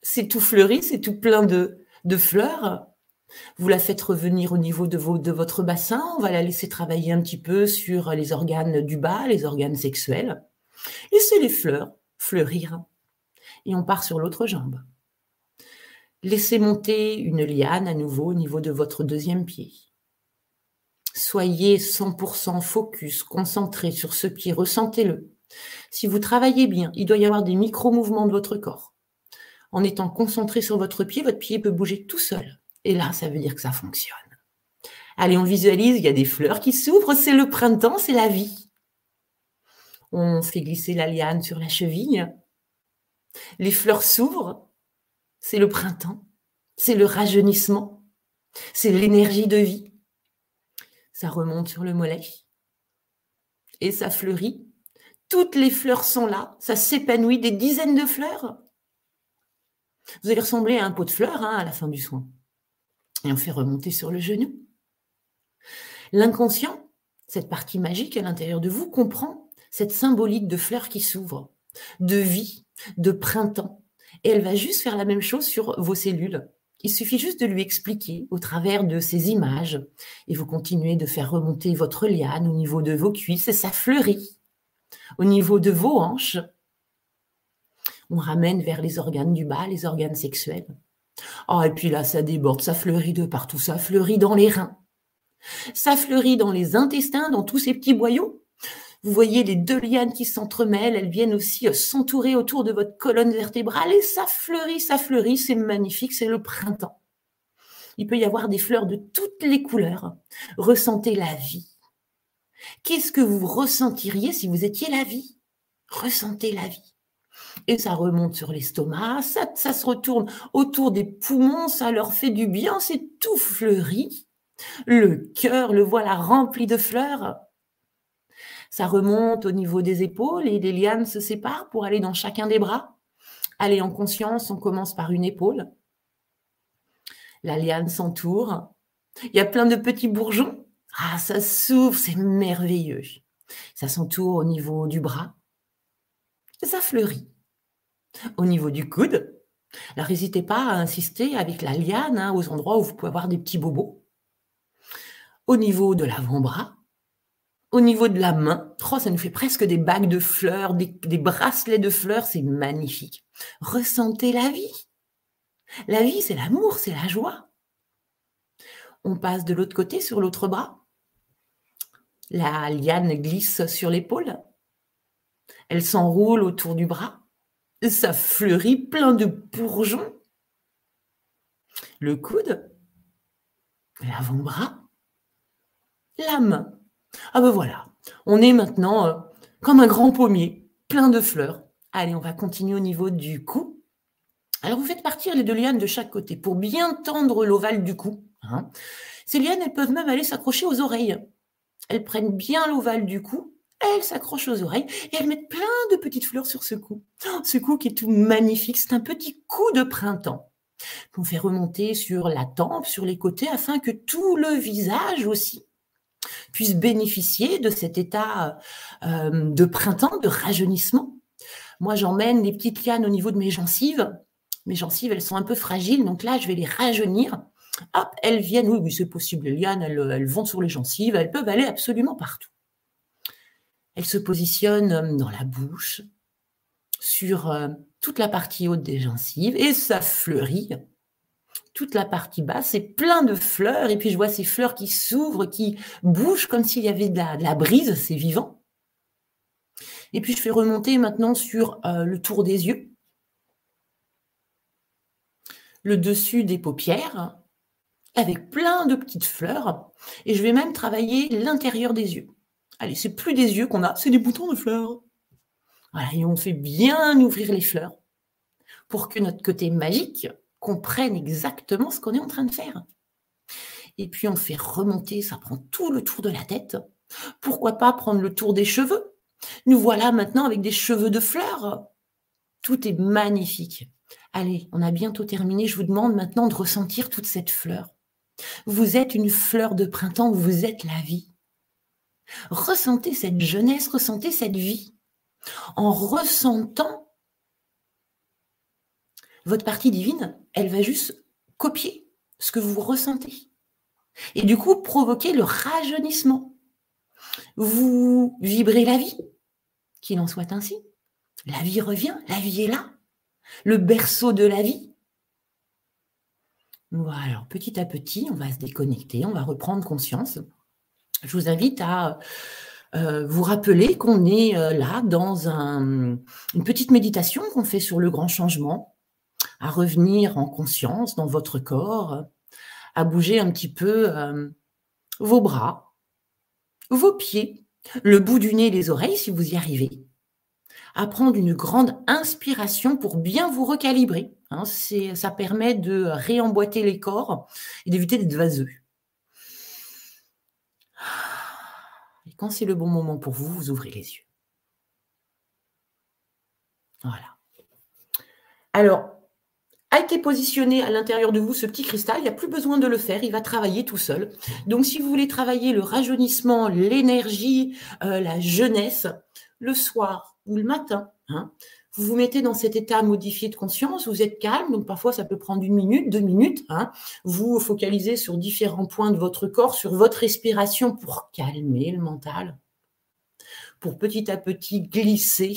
C'est tout fleuri, c'est tout plein de, fleurs. Vous la faites revenir au niveau de, de votre bassin. On va la laisser travailler un petit peu sur les organes du bas, les organes sexuels. Laissez les fleurs fleurir. Et on part sur l'autre jambe. Laissez monter une liane à nouveau au niveau de votre deuxième pied. Soyez 100% focus, concentré sur ce pied, ressentez-le. Si vous travaillez bien, il doit y avoir des micro-mouvements de votre corps. En étant concentré sur votre pied, votre pied peut bouger tout seul. Et là, ça veut dire que ça fonctionne. Allez, on visualise, il y a des fleurs qui s'ouvrent, c'est le printemps, c'est la vie. On fait glisser la liane sur la cheville. Les fleurs s'ouvrent, c'est le printemps, c'est le rajeunissement, c'est l'énergie de vie ça remonte sur le mollet et ça fleurit. Toutes les fleurs sont là, ça s'épanouit, des dizaines de fleurs. Vous allez ressembler à un pot de fleurs hein, à la fin du soin. Et on fait remonter sur le genou. L'inconscient, cette partie magique à l'intérieur de vous, comprend cette symbolique de fleurs qui s'ouvrent, de vie, de printemps. Et elle va juste faire la même chose sur vos cellules. Il suffit juste de lui expliquer au travers de ces images et vous continuez de faire remonter votre liane au niveau de vos cuisses et ça fleurit. Au niveau de vos hanches, on ramène vers les organes du bas, les organes sexuels. Oh, et puis là, ça déborde, ça fleurit de partout, ça fleurit dans les reins, ça fleurit dans les intestins, dans tous ces petits boyaux. Vous voyez les deux lianes qui s'entremêlent, elles viennent aussi euh, s'entourer autour de votre colonne vertébrale et ça fleurit, ça fleurit, c'est magnifique, c'est le printemps. Il peut y avoir des fleurs de toutes les couleurs. Ressentez la vie. Qu'est-ce que vous ressentiriez si vous étiez la vie? Ressentez la vie. Et ça remonte sur l'estomac, ça, ça se retourne autour des poumons, ça leur fait du bien, c'est tout fleuri. Le cœur, le voilà rempli de fleurs. Ça remonte au niveau des épaules et les lianes se séparent pour aller dans chacun des bras. Allez, en conscience, on commence par une épaule. La liane s'entoure. Il y a plein de petits bourgeons. Ah, ça s'ouvre, c'est merveilleux. Ça s'entoure au niveau du bras. Ça fleurit. Au niveau du coude, alors n'hésitez pas à insister avec la liane hein, aux endroits où vous pouvez avoir des petits bobos. Au niveau de l'avant-bras, au niveau de la main, oh, ça nous fait presque des bagues de fleurs, des, bracelets de fleurs, c'est magnifique. Ressentez la vie. La vie, c'est l'amour, c'est la joie. On passe de l'autre côté sur l'autre bras. La liane glisse sur l'épaule. Elle s'enroule autour du bras. Ça fleurit plein de bourgeons. Le coude, l'avant-bras, la main ah ben voilà, on est maintenant euh, comme un grand pommier, plein de fleurs. Allez, on va continuer au niveau du cou. Alors vous faites partir les deux lianes de chaque côté pour bien tendre l'ovale du cou. Hein. Ces lianes, elles peuvent même aller s'accrocher aux oreilles. Elles prennent bien l'ovale du cou, elles s'accrochent aux oreilles et elles mettent plein de petites fleurs sur ce cou. Oh, ce cou qui est tout magnifique, c'est un petit cou de printemps qu'on fait remonter sur la tempe, sur les côtés, afin que tout le visage aussi puissent bénéficier de cet état euh, de printemps, de rajeunissement. Moi, j'emmène des petites lianes au niveau de mes gencives. Mes gencives, elles sont un peu fragiles, donc là, je vais les rajeunir. Hop, elles viennent, oui, oui, c'est possible, les lianes, elles, vont sur les gencives, elles peuvent aller absolument partout. Elles se positionnent euh, dans la bouche, sur euh, toute la partie haute des gencives, et ça fleurit toute la partie basse, c'est plein de fleurs. Et puis je vois ces fleurs qui s'ouvrent, qui bougent comme s'il y avait de la, brise, c'est vivant. Et puis je fais remonter maintenant sur euh, le tour des yeux, le dessus des paupières, avec plein de petites fleurs. Et je vais même travailler l'intérieur des yeux. Allez, c'est plus des yeux qu'on a, c'est des boutons de fleurs. Voilà, et on fait bien ouvrir les fleurs pour que notre côté magique comprennent exactement ce qu'on est en train de faire. Et puis on fait remonter, ça prend tout le tour de la tête. Pourquoi pas prendre le tour des cheveux? Nous voilà maintenant avec des cheveux de fleurs. Tout est magnifique. Allez, on a bientôt terminé. Je vous demande maintenant de ressentir toute cette fleur. Vous êtes une fleur de printemps, vous êtes la vie. Ressentez cette jeunesse, ressentez cette vie. En ressentant votre partie divine, elle va juste copier ce que vous ressentez. Et du coup, provoquer le rajeunissement. Vous vibrez la vie, qu'il en soit ainsi. La vie revient, la vie est là. Le berceau de la vie. Voilà, alors petit à petit, on va se déconnecter, on va reprendre conscience. Je vous invite à euh, vous rappeler qu'on est euh, là dans une petite méditation qu'on fait sur le grand changement, à revenir en conscience dans votre corps, à bouger un petit peu euh, vos bras, vos pieds, le bout du nez et les oreilles si vous y arrivez, à prendre une grande inspiration pour bien vous recalibrer. Hein. ça permet de réemboîter les corps et d'éviter d'être vaseux. Et quand c'est le bon moment pour vous, vous ouvrez les yeux. Voilà. Alors, a été positionné à l'intérieur de vous ce petit cristal, il n'y a plus besoin de le faire, il va travailler tout seul. Donc si vous voulez travailler le rajeunissement, l'énergie, euh, la jeunesse, le soir ou le matin, hein, vous vous mettez dans cet état modifié de conscience, vous êtes calme, donc parfois ça peut prendre une minute, deux minutes. Hein. Vous focalisez sur différents points de votre corps, sur votre respiration pour calmer le mental, pour petit à petit glisser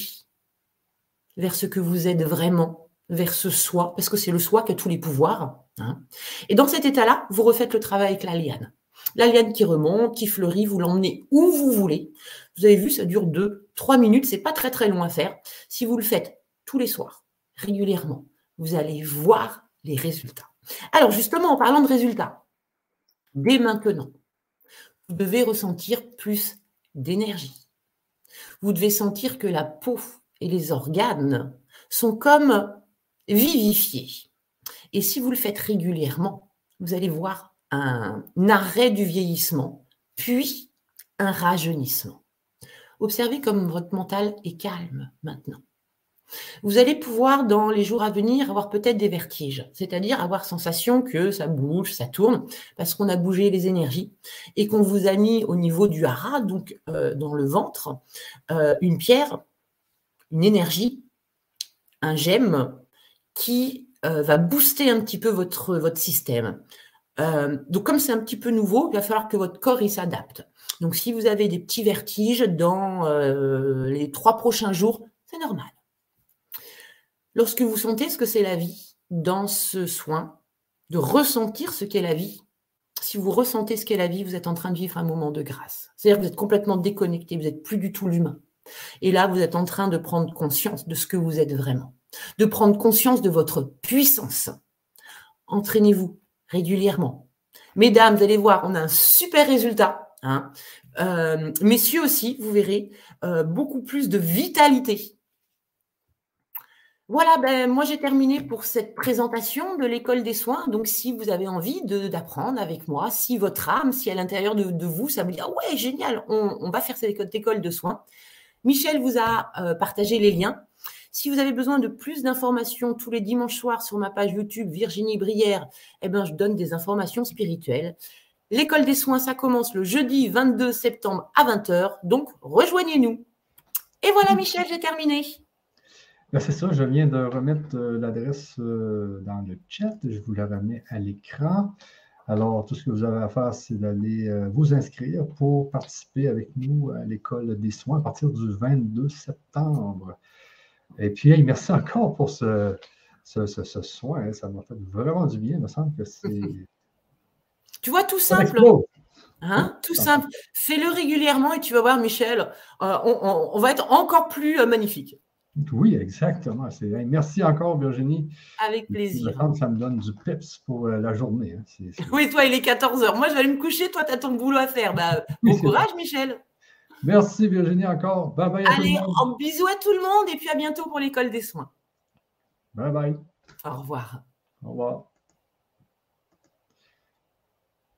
vers ce que vous êtes vraiment, vers ce soi, parce que c'est le soi qui a tous les pouvoirs. Hein. Et dans cet état-là, vous refaites le travail avec la liane. La liane qui remonte, qui fleurit, vous l'emmenez où vous voulez. Vous avez vu, ça dure deux, trois minutes, c'est pas très très long à faire. Si vous le faites tous les soirs, régulièrement, vous allez voir les résultats. Alors justement, en parlant de résultats, dès maintenant, vous devez ressentir plus d'énergie. Vous devez sentir que la peau et les organes sont comme vivifiés. Et si vous le faites régulièrement, vous allez voir un arrêt du vieillissement, puis un rajeunissement. Observez comme votre mental est calme maintenant. Vous allez pouvoir, dans les jours à venir, avoir peut-être des vertiges, c'est-à-dire avoir sensation que ça bouge, ça tourne, parce qu'on a bougé les énergies et qu'on vous a mis au niveau du hara, donc euh, dans le ventre, euh, une pierre, une énergie, un gemme qui euh, va booster un petit peu votre, votre système. donc comme c'est un petit peu nouveau, il va falloir que votre corps s'adapte. Donc, si vous avez des petits vertiges dans euh, les trois prochains jours, c'est normal. Lorsque vous sentez ce que c'est la vie dans ce soin, de ressentir ce qu'est la vie, si vous ressentez ce qu'est la vie, vous êtes en train de vivre un moment de grâce. C'est-à-dire que vous êtes complètement déconnecté, vous n'êtes plus du tout l'humain. Et là, vous êtes en train de prendre conscience de ce que vous êtes vraiment, de prendre conscience de votre puissance. Entraînez-vous régulièrement. Mesdames, vous allez voir, on a un super résultat Hein. Euh, messieurs aussi, vous verrez, euh, beaucoup plus de vitalité. Voilà, ben, moi j'ai terminé pour cette présentation de l'école des soins. Donc si vous avez envie d'apprendre avec moi, si votre âme, si à l'intérieur de, vous, ça vous dit, ah ouais, génial, on, va faire cette école de soins. Michel vous a euh, partagé les liens. Si vous avez besoin de plus d'informations tous les dimanches soirs sur ma page YouTube Virginie Brière, eh ben, je donne des informations spirituelles. L'école des soins, ça commence le jeudi 22 septembre à 20h. Donc, rejoignez-nous. Et voilà, Michel, j'ai terminé. Ben, c'est ça, je viens de remettre euh, l'adresse euh, dans le chat. Je vous la remets à l'écran. Alors, tout ce que vous avez à faire, c'est d'aller euh, vous inscrire pour participer avec nous à l'école des soins à partir du 22 septembre. Et puis, merci encore pour ce, ce, ce soin. Ça m'a fait vraiment du bien. Il me semble que c'est Tu vois, tout simple. Hein, tout simple. Fais-le régulièrement et tu vas voir, Michel, euh, on, va être encore plus euh, magnifique. Oui, exactement. Merci encore, Virginie. Avec plaisir. ça me donne du peps pour euh, la journée. Hein. Oui, toi, il est 14h. Moi, je vais aller me coucher. Toi, tu as ton boulot à faire. Bah, bon courage, Michel. Merci, Virginie, encore. Bye bye. Allez, en bisous à tout le monde et puis à bientôt pour l'école des soins. Bye bye. Au revoir. Au revoir.